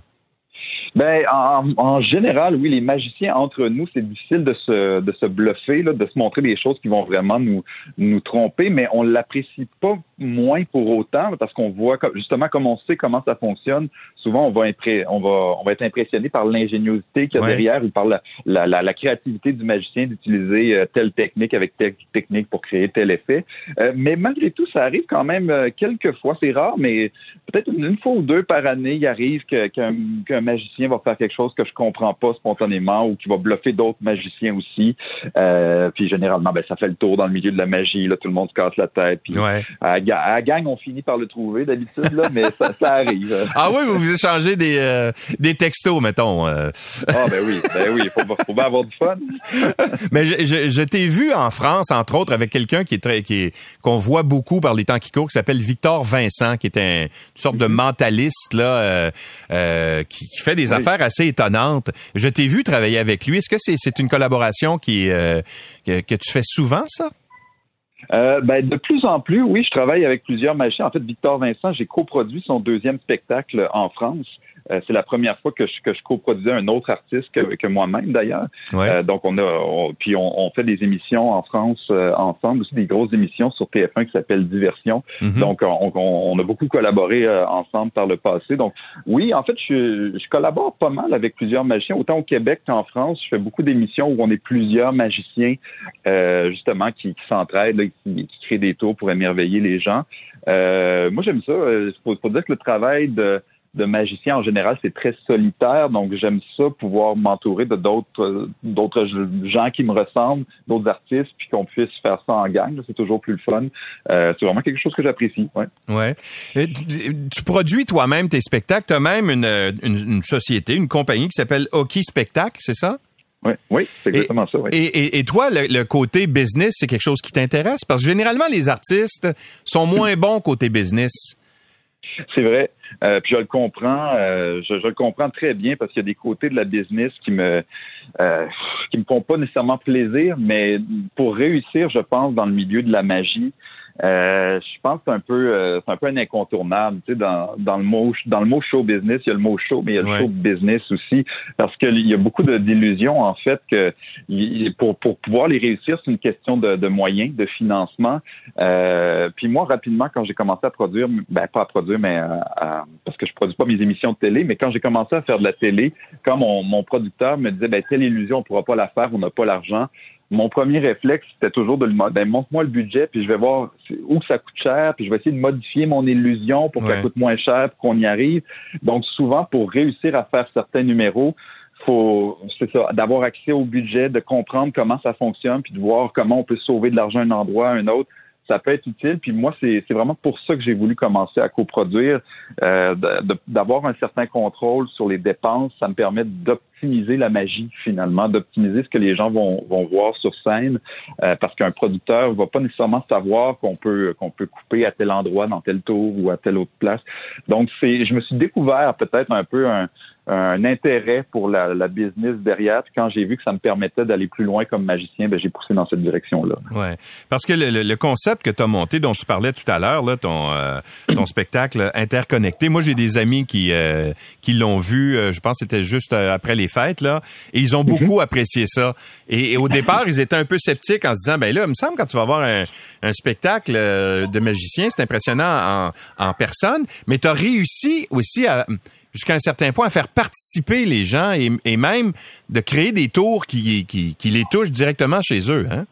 Ben, en, général, oui, les magiciens entre nous, c'est difficile de se, de se bluffer, là, de se montrer des choses qui vont vraiment nous, nous tromper, mais on l'apprécie pas moins pour autant parce qu'on voit justement comme on sait comment ça fonctionne. Souvent, on va, on va, on va être impressionné par l'ingéniosité qu'il y a derrière ou par la, la, la, créativité du magicien d'utiliser euh, telle technique avec telle technique pour créer tel effet. Euh, mais malgré tout, ça arrive quand même euh, quelques fois. C'est rare, mais peut-être une, fois ou deux par année, il arrive qu'un magicien va faire quelque chose que je comprends pas spontanément ou qui va bluffer d'autres magiciens aussi. Euh, puis généralement, ben, ça fait le tour dans le milieu de la magie. Là, tout le monde se casse la tête. Puis à, la gang, on finit par le trouver d'habitude, là, mais ça, arrive. ah oui, vous vous échangez des, euh, des textos, mettons. Euh. Ah ben oui, ben oui, faut, faut bien avoir du fun. mais je, je, t'ai vu en France, entre autres, avec quelqu'un qui est très, qui est, qu'on voit beaucoup par les temps qui courent, qui s'appelle Victor Vincent, qui est un, une sorte de mm-hmm. mentaliste là, qui, qui fait des affaires assez étonnantes. Je t'ai vu travailler avec lui. Est-ce que c'est une collaboration qui euh, que, tu fais souvent, ça? Euh, ben, de plus en plus, oui, je travaille avec plusieurs magiciens. En fait, Victor Vincent, j'ai coproduit son deuxième spectacle en France. Euh, c'est la première fois que je, que je coproduisais un autre artiste que, que moi-même d'ailleurs. Euh, donc on a puis on, on, fait des émissions en France euh, ensemble aussi des grosses émissions sur TF1 qui s'appellent Diversion. Mhm. Donc on, on, a beaucoup collaboré ensemble par le passé. Donc oui, en fait je, je collabore pas mal avec plusieurs magiciens autant au Québec qu'en France. Je fais beaucoup d'émissions où on est plusieurs magiciens justement qui, qui s'entraident, qui, qui, créent des tours pour émerveiller les gens. moi j'aime ça. Il faut, faut dire que le travail de de magicien en général, c'est très solitaire. Donc, j'aime ça, pouvoir m'entourer de d'autres d'autres gens qui me ressemblent, d'autres artistes, puis qu'on puisse faire ça en gang. C'est toujours plus le fun. Euh, c'est vraiment quelque chose que j'apprécie. Ouais. ouais. tu, produis toi-même tes spectacles. Tu as même une, une, société, une compagnie qui s'appelle Hockey Spectacle, c'est ça? Oui, oui, c'est exactement ça. Et, et, et, toi, le, le côté business, c'est quelque chose qui t'intéresse? Parce que généralement, les artistes sont moins bons côté business. C'est vrai. Euh, puis je le comprends, euh, je, le comprends très bien parce qu'il y a des côtés de la business qui me euh, qui me font pas nécessairement plaisir, mais pour réussir, je pense, dans le milieu de la magie, euh, je pense que c'est un peu euh, c'est un peu un incontournable. Tu sais, dans, dans le mot dans le mot show business, il y a le mot show, mais il y a le show business aussi. Parce qu'il y a beaucoup d'illusions, en fait, que pour, pour pouvoir les réussir, c'est une question de, de moyens, de financement. Euh, puis moi, rapidement, quand j'ai commencé à produire, ben pas à produire, mais parce que je produis pas mes émissions de télé, mais quand j'ai commencé à faire de la télé, quand mon, mon producteur me disait ben telle illusion, on pourra pas la faire, on n'a pas l'argent mon premier réflexe, c'était toujours de lui ben, montre-moi le budget, puis je vais voir où ça coûte cher, puis je vais essayer de modifier mon illusion pour que ça coûte moins cher, pour qu'on y arrive. Donc, souvent, pour réussir à faire certains numéros, faut, c'est ça, d'avoir accès au budget, de comprendre comment ça fonctionne, puis de voir comment on peut sauver de l'argent un endroit à un autre ça peut être utile. Puis moi, c'est vraiment pour ça que j'ai voulu commencer à coproduire, euh, d'avoir un certain contrôle sur les dépenses. Ça me permet d'optimiser la magie finalement, d'optimiser ce que les gens vont, vont voir sur scène, euh, parce qu'un producteur va pas nécessairement savoir qu'on peut qu'on peut couper à tel endroit, dans tel tour ou à telle autre place. Donc c'est, je me suis découvert peut-être un peu un, intérêt pour la, business derrière. quand j'ai vu que ça me permettait d'aller plus loin comme magicien, ben, j'ai poussé dans cette direction-là. Ouais, parce que le, concept que tu as monté, dont tu parlais tout à l'heure, ton, euh, ton spectacle interconnecté, moi j'ai des amis qui, euh, qui l'ont vu, je pense que c'était juste après les fêtes, là, et ils ont mhm. beaucoup apprécié ça. Et, au départ, ils étaient un peu sceptiques en se disant, ben là, il me semble quand tu vas voir un, un spectacle de magicien, c'est impressionnant en, en personne, mais tu as réussi aussi à jusqu'à un certain point à faire participer les gens et, même de créer des tours qui, qui, qui, les touchent directement chez eux. Hein?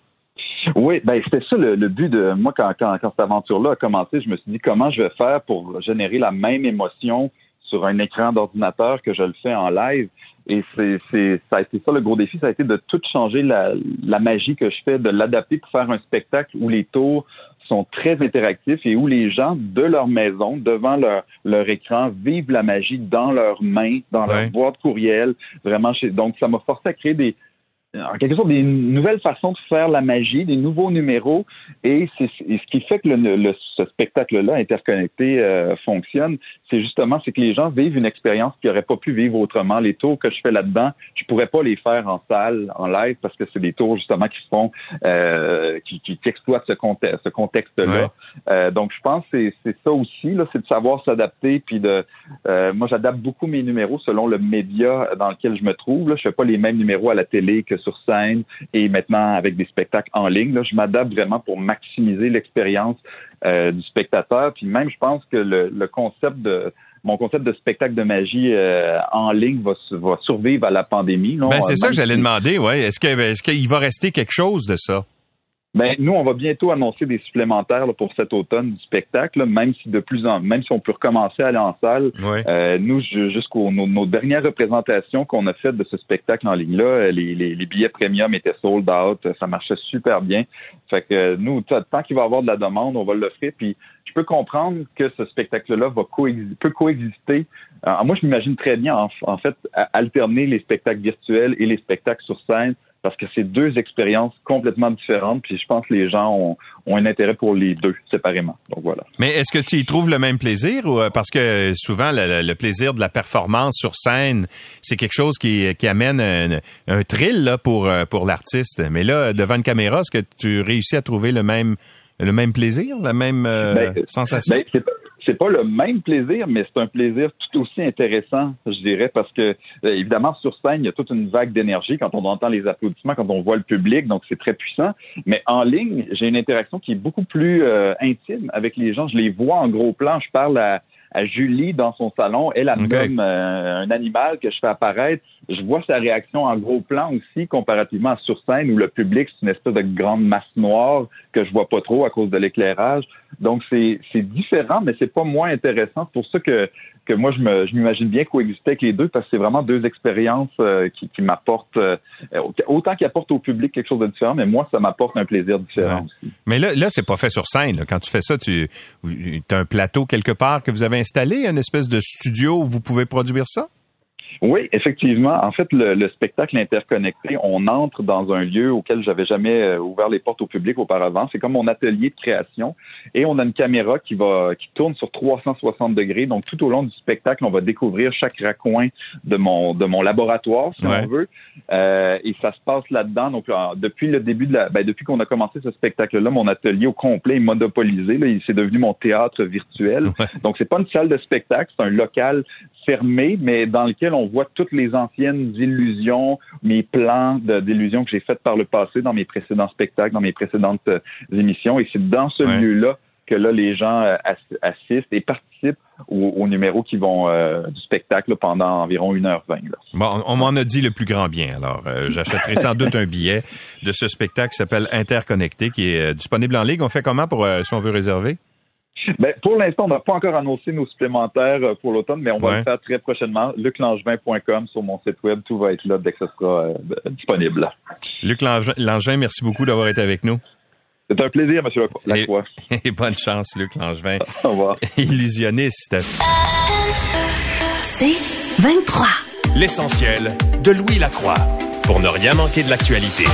Oui, ben c'était ça le, but de moi quand, quand, quand cette aventure-là a commencé. Je me suis dit comment je vais faire pour générer la même émotion sur un écran d'ordinateur que je le fais en live. Et c'est, c'est, ça a été ça le gros défi, ça a été de tout changer la, la magie que je fais, de l'adapter pour faire un spectacle où les tours sont très interactifs et où les gens, de leur maison, devant leur, leur écran, vivent la magie dans leurs mains, dans leur boîte courriel. Vraiment, chez... donc ça m'a forcé à créer des, en quelque sorte des nouvelles façons de faire la magie, des nouveaux numéros, et c'est ce qui fait que le, ce spectacle-là interconnecté euh, fonctionne, c'est justement c'est que les gens vivent une expérience qu'ils n'auraient pas pu vivre autrement. Les tours que je fais là-dedans, je pourrais pas les faire en salle, en live, parce que c'est des tours justement qui font, euh, qui, qui, exploitent ce contexte, ce contexte-là. Euh, donc je pense que c'est ça aussi, là, c'est de savoir s'adapter, puis de, moi j'adapte beaucoup mes numéros selon le média dans lequel je me trouve. Là. Je fais pas les mêmes numéros à la télé que sur scène et maintenant avec des spectacles en ligne. Là, je m'adapte vraiment pour maximiser l'expérience euh, du spectateur. Puis même, je pense que le, concept de mon concept de spectacle de magie euh, en ligne va, va survivre à la pandémie. Ben, c'est ça que j'allais demander, ouais. Est-ce que est-ce qu'il va rester quelque chose de ça? Ben, nous, on va bientôt annoncer des supplémentaires pour cet automne du spectacle, même si de plus en même si on peut recommencer à aller en salle. Euh, nous, jusqu'aux nos, dernières représentations qu'on a faites de ce spectacle en ligne-là, les, les, billets premium étaient sold out, ça marchait super bien. Fait que nous, tant qu'il va y avoir de la demande, on va l'offrir. Puis je peux comprendre que ce spectacle-là va peut coexister. moi, je m'imagine très bien, en, en fait, alterner les spectacles virtuels et les spectacles sur scène parce que c'est deux expériences complètement différentes, puis je pense que les gens ont, un intérêt pour les deux séparément. Donc voilà. Mais est-ce que tu y trouves le même plaisir ou euh, parce que souvent le, plaisir de la performance sur scène, c'est quelque chose qui, qui amène un, un thrill là, pour euh, pour l'artiste. Mais là, devant une caméra, est-ce que tu réussis à trouver le même le même plaisir, la même euh, ben, sensation? Ben, c'est pas le même plaisir, mais c'est un plaisir tout aussi intéressant, je dirais, parce que euh, évidemment sur scène, il y a toute une vague d'énergie quand on entend les applaudissements, quand on voit le public, donc c'est très puissant. Mais en ligne, j'ai une interaction qui est beaucoup plus euh, intime avec les gens. Je les vois en gros plan, je parle à, à Julie dans son salon. Elle a même euh, un animal que je fais apparaître. Je vois sa réaction en gros plan aussi, comparativement à sur scène où le public, c'est une espèce de grande masse noire que je vois pas trop à cause de l'éclairage. Donc, c'est différent, mais c'est pas moins intéressant. C'est pour ça que, que moi, je me je m'imagine bien coexister avec les deux parce que c'est vraiment deux expériences euh, qui, qui m'apportent, euh, autant qu'ils apportent au public quelque chose de différent, mais moi, ça m'apporte un plaisir différent aussi. Mais là, là c'est pas fait sur scène. Quand tu fais ça, tu as un plateau quelque part que vous avez installé, une espèce de studio où vous pouvez produire ça? Oui, effectivement. En fait, le, spectacle interconnecté, on entre dans un lieu auquel j'avais jamais euh, ouvert les portes au public auparavant. C'est comme mon atelier de création et on a une caméra qui va qui tourne sur 360 degrés. Donc tout au long du spectacle, on va découvrir chaque raccoin de mon de mon laboratoire, si on veut. Euh, et ça se passe là-dedans. Donc depuis le début de la, ben, depuis qu'on a commencé ce spectacle-là, mon atelier au complet est monopolisé. Là, il s'est devenu mon théâtre virtuel. Donc c'est pas une salle de spectacle, c'est un local fermé, mais dans lequel on voit toutes les anciennes illusions, mes plans d'illusions que j'ai faites par le passé dans mes précédents spectacles, dans mes précédentes euh, émissions. Et c'est dans ce lieu-là que là, les gens euh, assistent et participent aux, numéros qui vont euh, du spectacle pendant environ 1h20. Bon, on m'en a dit le plus grand bien. Alors, j'achèterai sans doute un billet de ce spectacle qui s'appelle Interconnecté, qui est disponible en ligne. On fait comment pour si on veut réserver? Ben, pour l'instant, on n'a pas encore annoncé nos supplémentaires euh, pour l'automne, mais on va le faire très prochainement. luclangevin.com sur mon site web, tout va être là dès que ce sera euh, disponible. Luc Langevin, merci beaucoup d'avoir été avec nous. C'est un plaisir, Monsieur Lacroix. Et, bonne chance, Luc Langevin. Au revoir. Illusionniste. C'est 23. L'essentiel de Louis Lacroix. Pour ne rien manquer de l'actualité.